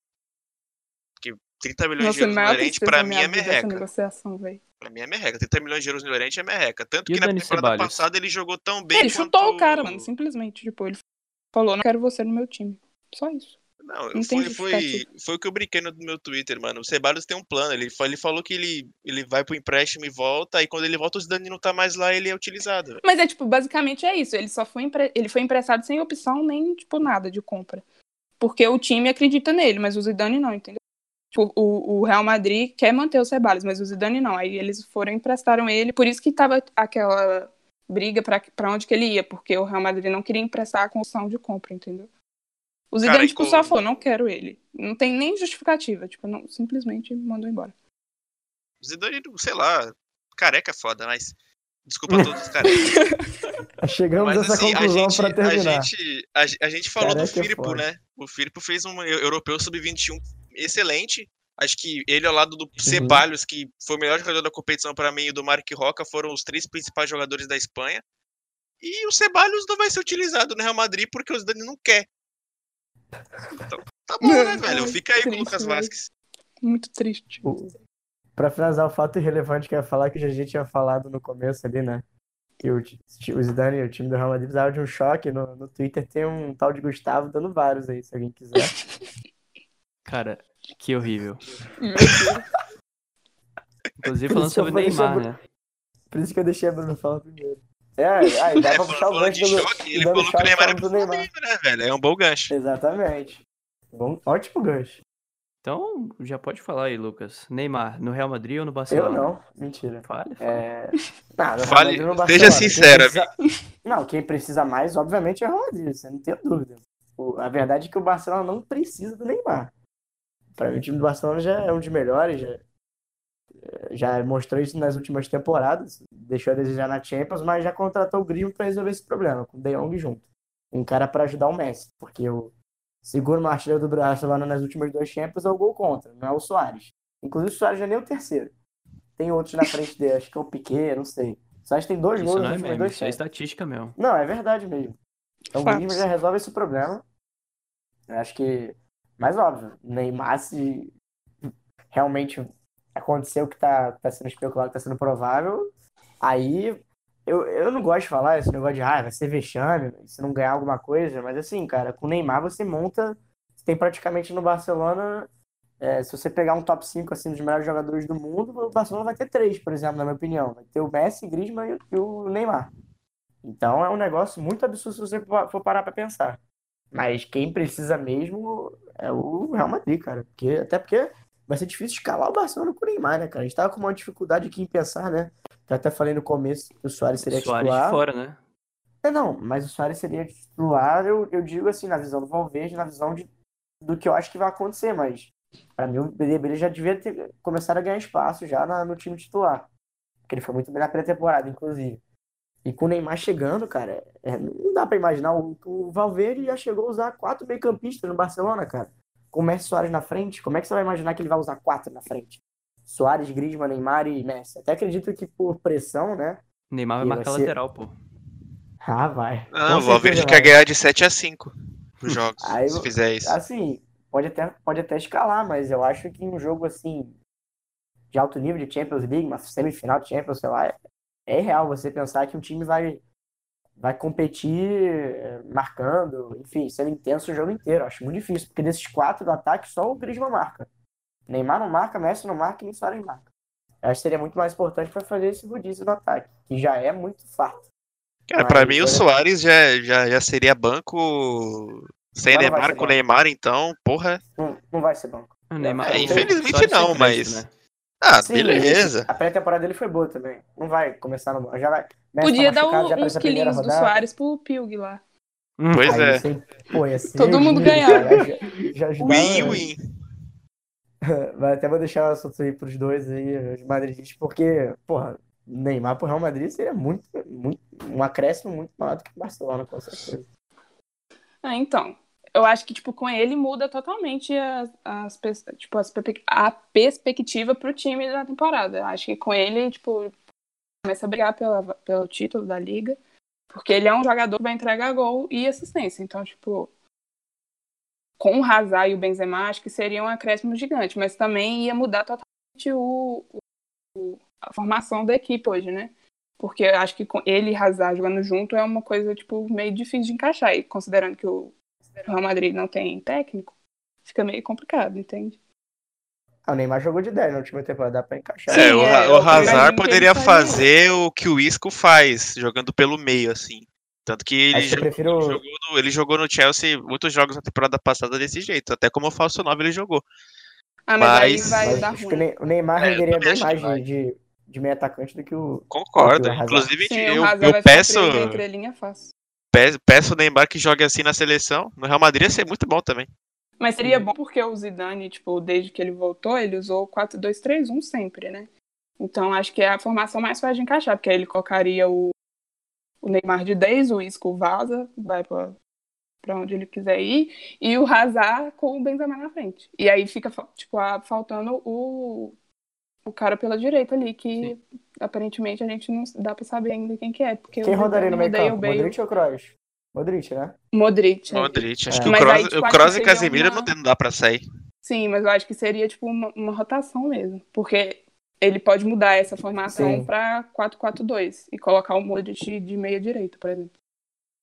porque 30 milhões de Nossa, euros no Llorente, tristeza pra mim é merreca. negociação. Pra mim é merreca. 30 milhões de euros no Llorente é merreca. Tanto E que na temporada Ceballos? passada ele jogou tão bem Ele quanto... chutou o cara, mano, simplesmente. Tipo, ele falou, não quero você no meu time. Só isso. Não, Não foi, foi, foi o que eu brinquei no meu Twitter, mano. O Ceballos tem um plano. Ele, ele falou que ele, ele vai pro empréstimo e volta. E quando ele volta, o Zidane não tá mais lá, ele é utilizado. velho. Mas é, tipo, basicamente é isso. Ele só foi, empre... ele foi emprestado sem opção nem, tipo, nada de compra. Porque o time acredita nele, mas o Zidane não, entendeu? Tipo, o, o Real Madrid quer manter o Ceballos, mas o Zidane não. Aí eles foram e emprestaram ele. Por isso que tava aquela briga pra, pra onde que ele ia. Porque o Real Madrid não queria emprestar com opção de compra, entendeu? O Zidane, Cara, e tipo, com- só falou, não quero ele. Não tem nem justificativa. Tipo, não, simplesmente mandou embora. O Zidane, sei lá, careca é foda, mas. Desculpa a todos os carecas. Chegamos Mas a essa assim, a conclusão gente, pra a terminar. gente, a, a gente falou Careca do é Firpo, foda. né? O Firpo fez um eu- europeu sub-21 excelente. Acho que ele ao lado do Uhum. Ceballos, que foi o melhor jogador da competição pra mim, e do Mark Roca, foram os três principais jogadores da Espanha. E o Ceballos não vai ser utilizado no Real Madrid porque o Zidane não quer. Então, tá bom, né, velho? Fica aí com o triste, Lucas velho. Vasquez. Muito triste. Pra finalizar, o fato irrelevante que eu ia falar, que a gente tinha falado no começo ali, né? Que o, o Zidane e o time do Real Madrid precisavam de um choque. No, no Twitter tem um tal de Gustavo dando vários aí, se alguém quiser. Cara, que horrível. Inclusive falando eu sobre o deixar Neymar, Bru- né? Por isso que eu deixei a Bruno falar primeiro. É, aí dá É, pra falando, puxar o gancho do, choque, ele falou que o Neymar é do Neymar. Né, velho? É um bom gancho. Exatamente. Bom, ótimo gancho. Então, já pode falar aí, Lucas. Neymar, no Real Madrid ou no Eu Barcelona? não, mentira. Fale, fale. É... Não, Fale- seja sincero, Quem precisa- Não, quem precisa mais, obviamente, é o Real Madrid, você não tem dúvida. O- A verdade é que o Barcelona não precisa do Neymar. Para mim, o time do Barcelona já é um dos melhores, já, já mostrou isso nas últimas temporadas, deixou a desejar na Champions, mas já contratou o Grêmio para resolver esse problema, com o De Jong junto. Um cara para ajudar o Messi, porque o segundo artilheiro do Barcelona nas últimas duas Champions é o gol contra, não é o Soares. Inclusive, o Soares já nem é o terceiro. Tem outros na frente dele, acho que é o Piquet, não sei. O Soares tem dois Isso gols não nas é duas isso é estatística mesmo. Não, é verdade mesmo. Então o Fatos. Griezmann já resolve esse problema. Eu acho que, mais óbvio, Neymar, se realmente acontecer o que tá, tá sendo especulado, que tá sendo provável, aí eu, eu não gosto de falar esse negócio de, ah, vai ser vexame, se não ganhar alguma coisa, mas assim, cara, com o Neymar você monta, você tem praticamente no Barcelona, é, se você pegar um top 5 assim, dos melhores jogadores do mundo, o Barcelona vai ter três, por exemplo, na minha opinião. Vai ter o Messi, Griezmann e o- Neymar. Então é um negócio muito absurdo se você for parar pra pensar. Mas quem precisa mesmo é o Real Madrid, cara. Porque, até porque vai ser difícil escalar o Barcelona com o Neymar, né, cara? A gente tava com uma dificuldade aqui em pensar, né? Eu até falei no começo que o Soares seria Soares titular. fora, né? É, não, mas o Soares seria titular, eu, eu digo assim, na visão do Valverde, na visão de, do que eu acho que vai acontecer, mas pra mim o Beleza já devia ter começado a ganhar espaço já na- no time titular. Porque ele foi muito bem na pré-temporada, inclusive. E com o Neymar chegando, cara, é, não dá pra imaginar. O, o Valverde já chegou a usar quatro meio-campistas no Barcelona, cara. Com o Messi Soares na frente, como é que você vai imaginar que ele vai usar quatro na frente? Soares, Griezmann, Neymar e Messi. Até acredito que por pressão, né? Neymar vai marcar vai ser- lateral, pô. Ah, vai. Com o Valverde quer ganhar de 7 a 5 os jogos, Aí se fizer isso. Assim, pode até, pode até escalar, mas eu acho que um jogo assim, de alto nível de Champions League, uma semifinal de Champions, sei lá, é, é real você pensar que um time vai, vai competir eh, marcando, enfim, sendo intenso o jogo inteiro. Acho muito difícil, porque desses quatro do ataque, só o Griezmann marca. Neymar não marca, Messi não marca e nem Suárez marca. Eu acho que seria muito mais importante para fazer esse rodízio no ataque, que já é muito farto. Cara, pra Mas, mim o Soares já, já, já seria banco sem Neymar, com banco. Neymar, então, porra. Não, não vai ser banco. O Neymar, É, infelizmente não, crédito, mas- né? Ah, Sim, beleza. A pré-temporada dele foi boa também. Não vai começar no. Já vai. Messi Podia dar um- uns quilinhos do. Soares pro Pilg lá. Pois Aí, é. aí, pô, ser Todo mundo ganhava. Win-win. Vai até vou deixar o assunto aí pros dois aí, os madridistas, porque, porra, Neymar pro Real Madrid seria muito, muito, um acréscimo muito maior do que o Barcelona, com certeza. Ah, então. Eu acho que, tipo, com ele muda totalmente as, as, tipo, as, a perspectiva pro time da temporada. Eu Acho que com ele, tipo, começa a brigar pela, pelo título da liga. Porque ele é um jogador que vai entregar gol e assistência. Então, tipo, com o Hazard e o Benzema, acho que seria um acréscimo gigante. Mas também ia mudar totalmente o, o- a formação da equipe hoje, né? Porque eu acho que com ele e Hazard jogando junto é uma coisa, tipo, meio difícil de encaixar. E considerando que o Real Madrid não tem técnico, fica meio complicado, entende? Ah, o Neymar jogou de 10 na última temporada, dá pra encaixar. Sim, É, o, é, o Hazard que poderia fazer o que o Isco faz, jogando pelo meio, assim. Tanto que ele, que jogou, prefiro- jogou no, ele jogou no Chelsea muitos jogos na temporada passada desse jeito. Até como falso 9 ele jogou. Ah, mas, aí Mas- vai Mas dar acho que o ruim. O Neymar É, renderia bem mais que vai. de, de, de meio atacante do que o. Concordo. O Hazard. Inclusive, Sim, eu, o eu vai peço, peço, o Neymar que jogue assim na seleção. No Real Madrid ia ser muito bom também. Mas seria bom porque o Zidane, tipo, desde que ele voltou, ele usou o 4-2-3-1 sempre, né? Então acho que é a formação mais fácil de encaixar, porque aí ele colocaria o, o Neymar de 10, o Isco vaza, vai pra, pra onde ele quiser ir, e o Hazard com o Benzema na frente. E aí fica, tipo, a- faltando o, o cara pela direita ali, que aparentemente a gente não dá pra saber ainda quem que é. Porque Quem rodaria no meio campo? Bale. Modric ou Kroos? Modric, né? Modric. é. Modric. Acho É. que o Kroos, aí, tipo, o acho Kroos que e Casemiro uma- não, dá pra sair. Sim, mas eu acho que seria tipo uma, uma rotação mesmo. Porque ele pode mudar essa formação Sim. pra 4-4-2 e colocar o Modric de meia direita, por exemplo.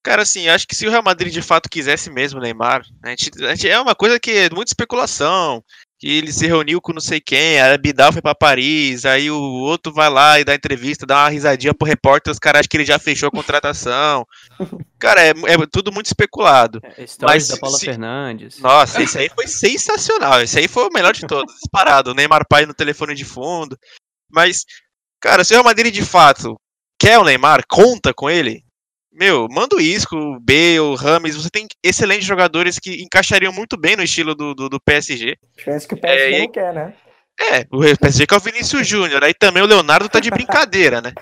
Cara, assim, acho que se o Real Madrid de fato quisesse mesmo o Neymar, a gente, a gente- é uma coisa que é muita especulação. Que ele se reuniu com não sei quem, a Bidal foi pra Paris, aí o outro vai lá e dá entrevista, dá uma risadinha pro repórter, os caras acham que ele já fechou a contratação. Cara, é, é tudo muito especulado. É, Mas da Paula se- Fernandes. Nossa, esse aí foi sensacional. Esse aí foi o melhor de todos. Disparado. O Neymar pai no telefone de fundo. Mas, cara, se o Real Madrid de fato quer o Neymar, conta com ele. Meu, manda o Isco, o Bale, o Rames. Você tem excelentes jogadores que encaixariam muito bem no estilo do, do, do PSG. Penso que o PSG É, e- não quer, né? É, o PSG que é o Vinícius Júnior. Aí também o Leonardo tá de brincadeira, né?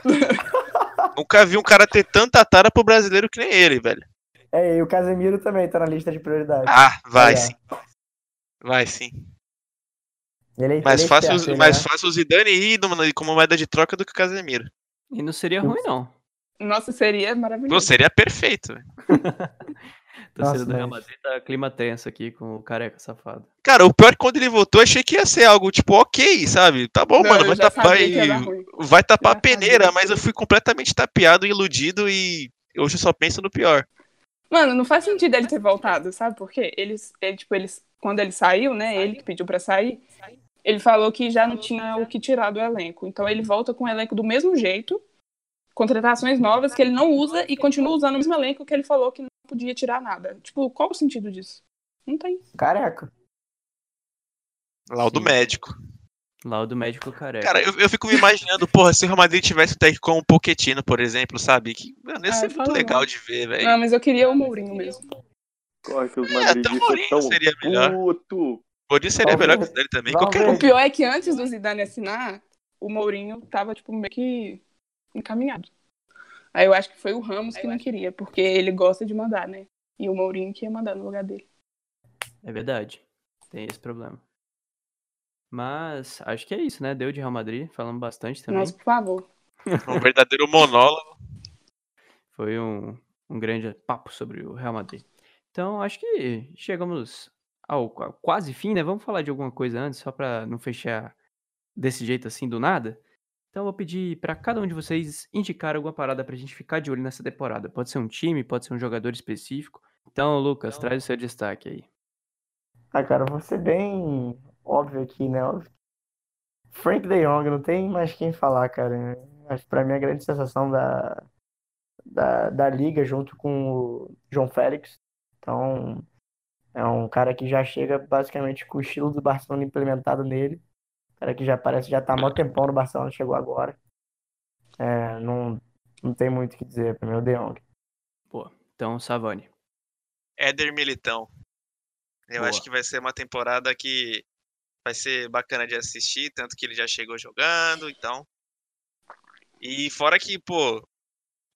Nunca vi um cara ter tanta tara pro brasileiro que nem ele, velho. É, e o Casemiro também tá na lista de prioridades. Ah, vai Olha. sim. Vai sim. Ele é- Mais ele é fácil, ele, mais né? fácil o Zidane ir como moeda de troca do que o Casemiro. E não seria ruim, não. Nossa, seria maravilhoso. seria perfeito. Torcida Nossa, do Real mas- Madrid tá clima tenso aqui com o careca safado. Cara, o pior é que quando ele voltou, eu achei que ia ser algo tipo, ok, sabe? Tá bom, Não, mano, vai tapar, dar vai, tapar a peneira, sabia. mas eu fui completamente tapeado, iludido e hoje eu só penso no pior. Mano, não faz sentido ele ter voltado, sabe por quê? Eles, ele, tipo, eles, quando ele saiu, né? Ele que pediu pra sair, ele falou que já não tinha o que tirar do elenco. Então ele volta com o elenco do mesmo jeito, contratações novas que ele não usa e continua usando o mesmo elenco que ele falou que não podia tirar nada. Tipo, qual o sentido disso? Não tem. Careca. Laudo Sim. médico. Laudo médico careca. Cara, eu, eu fico me imaginando, porra, se o Real Madrid tivesse um técnico como o Pochettino, por exemplo, sabe? Que, mano, ia Ah, ser fala muito não. legal de ver, velho. Não, mas eu queria o Mourinho mesmo. Corre que os É, até o madridistas Mourinho seria melhor. puto. Por isso seria melhor que o dele também. Qualquer. O pior é que antes do Zidane assinar, o Mourinho tava, tipo, meio que encaminhado. Aí eu acho que foi o Ramos que não queria, porque ele gosta de mandar, né? E o Mourinho que ia mandar no lugar dele. É verdade. Tem esse problema. Mas acho que é isso, né? Deu de Real Madrid, falamos bastante também. Mas, por favor. Um verdadeiro monólogo. Foi um, um grande papo sobre o Real Madrid. Então, acho que chegamos ao qua- quase fim, né? Vamos falar de alguma coisa antes, só pra não fechar desse jeito assim do nada. Então, eu vou pedir pra cada um de vocês indicar alguma parada pra gente ficar de olho nessa temporada. Pode ser um time, pode ser um jogador específico. Então, Lucas, traz o seu destaque aí. Ah, cara, eu vou ser bem óbvio aqui, né? Frank De Jong, não tem mais quem falar, cara. Acho que pra mim a grande sensação da, da, da liga junto com o João Félix. Então, é um cara que já chega basicamente com o estilo do Barcelona implementado nele. Cara que já parece já tá há mó tempão no Barcelona, chegou agora. É, não, não tem muito o que dizer pra mim, o De Jong. Pô, então, Savani. Éder Militão. Eu Boa. acho que vai ser uma temporada que vai ser bacana de assistir, tanto que ele já chegou jogando, então. E fora que, pô,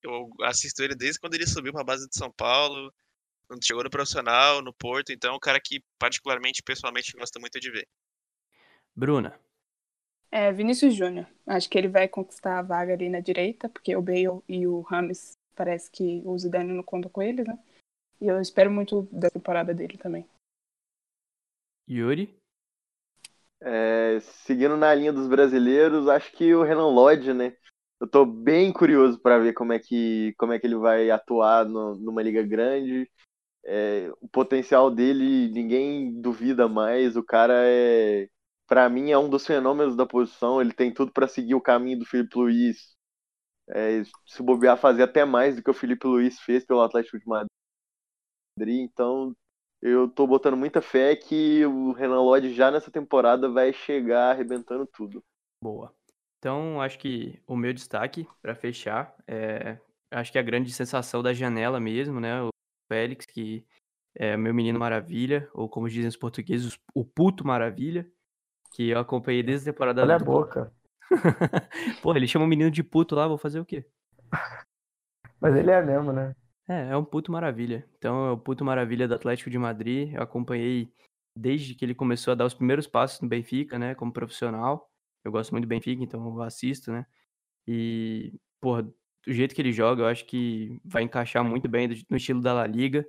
eu assisto ele desde quando ele subiu pra base de São Paulo, quando chegou no profissional, no Porto, então é um cara que particularmente, pessoalmente, gosto muito de ver. Bruna. É, Vinícius Júnior. Acho que ele vai conquistar a vaga ali na direita, porque o Bale e o Rames parece que o Zidane não conta com eles, né? E eu espero muito da temporada dele também. Yuri. É, seguindo na linha dos brasileiros, acho que o Renan Lodge, né? Eu tô bem curioso para ver como é que como é que ele vai atuar no- numa liga grande. É, o potencial dele ninguém duvida mais. O cara é, para mim, é um dos fenômenos da posição. Ele tem tudo para seguir o caminho do Felipe Luiz. É, se bobear, fazer até mais do que o Felipe Luiz fez pelo Atlético de Madrid. Então, eu tô botando muita fé que o Renan Lodge já nessa temporada vai chegar arrebentando tudo. Boa. Então, acho que o meu destaque para fechar é, acho que a grande sensação da janela mesmo, né? O Félix, que é meu menino maravilha, ou como dizem os portugueses, o puto maravilha, que eu acompanhei desde a temporada Olha a boca. Porra, ele chama o menino de puto lá, vou fazer o quê? Mas ele é mesmo, né? É, é um puto maravilha. Então, é o puto maravilha do Atlético de Madrid. Eu acompanhei desde que ele começou a dar os primeiros passos no Benfica, né, como profissional. Eu gosto muito do Benfica, então eu assisto, né? E, porra, do jeito que ele joga, eu acho que vai encaixar muito bem no estilo da La Liga.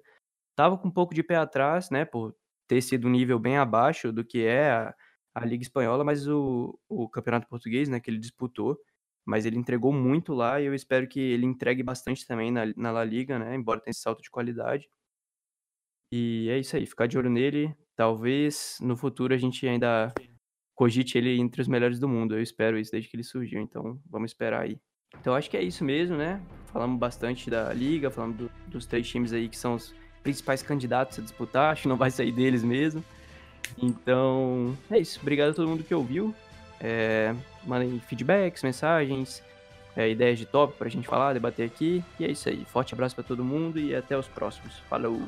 Tava com um pouco de pé atrás, né, por ter sido um nível bem abaixo do que é a, a Liga Espanhola, mas o, o Campeonato Português, né, que ele disputou, mas ele entregou muito lá e eu espero que ele entregue bastante também na, na La Liga, né, embora tenha esse salto de qualidade. E é isso aí, ficar de olho nele. Talvez no futuro a gente ainda cogite ele entre os melhores do mundo. Eu espero isso desde que ele surgiu, então vamos esperar aí. Então acho que é isso mesmo, né? Falamos bastante da liga, falamos do- dos três times aí que são os principais candidatos a disputar. Acho que não vai sair deles mesmo. Então é isso. Obrigado a todo mundo que ouviu. É, mandem feedbacks, mensagens, é, ideias de tópico pra gente falar, debater aqui. E é isso aí. Forte abraço pra todo mundo e até os próximos. Falou!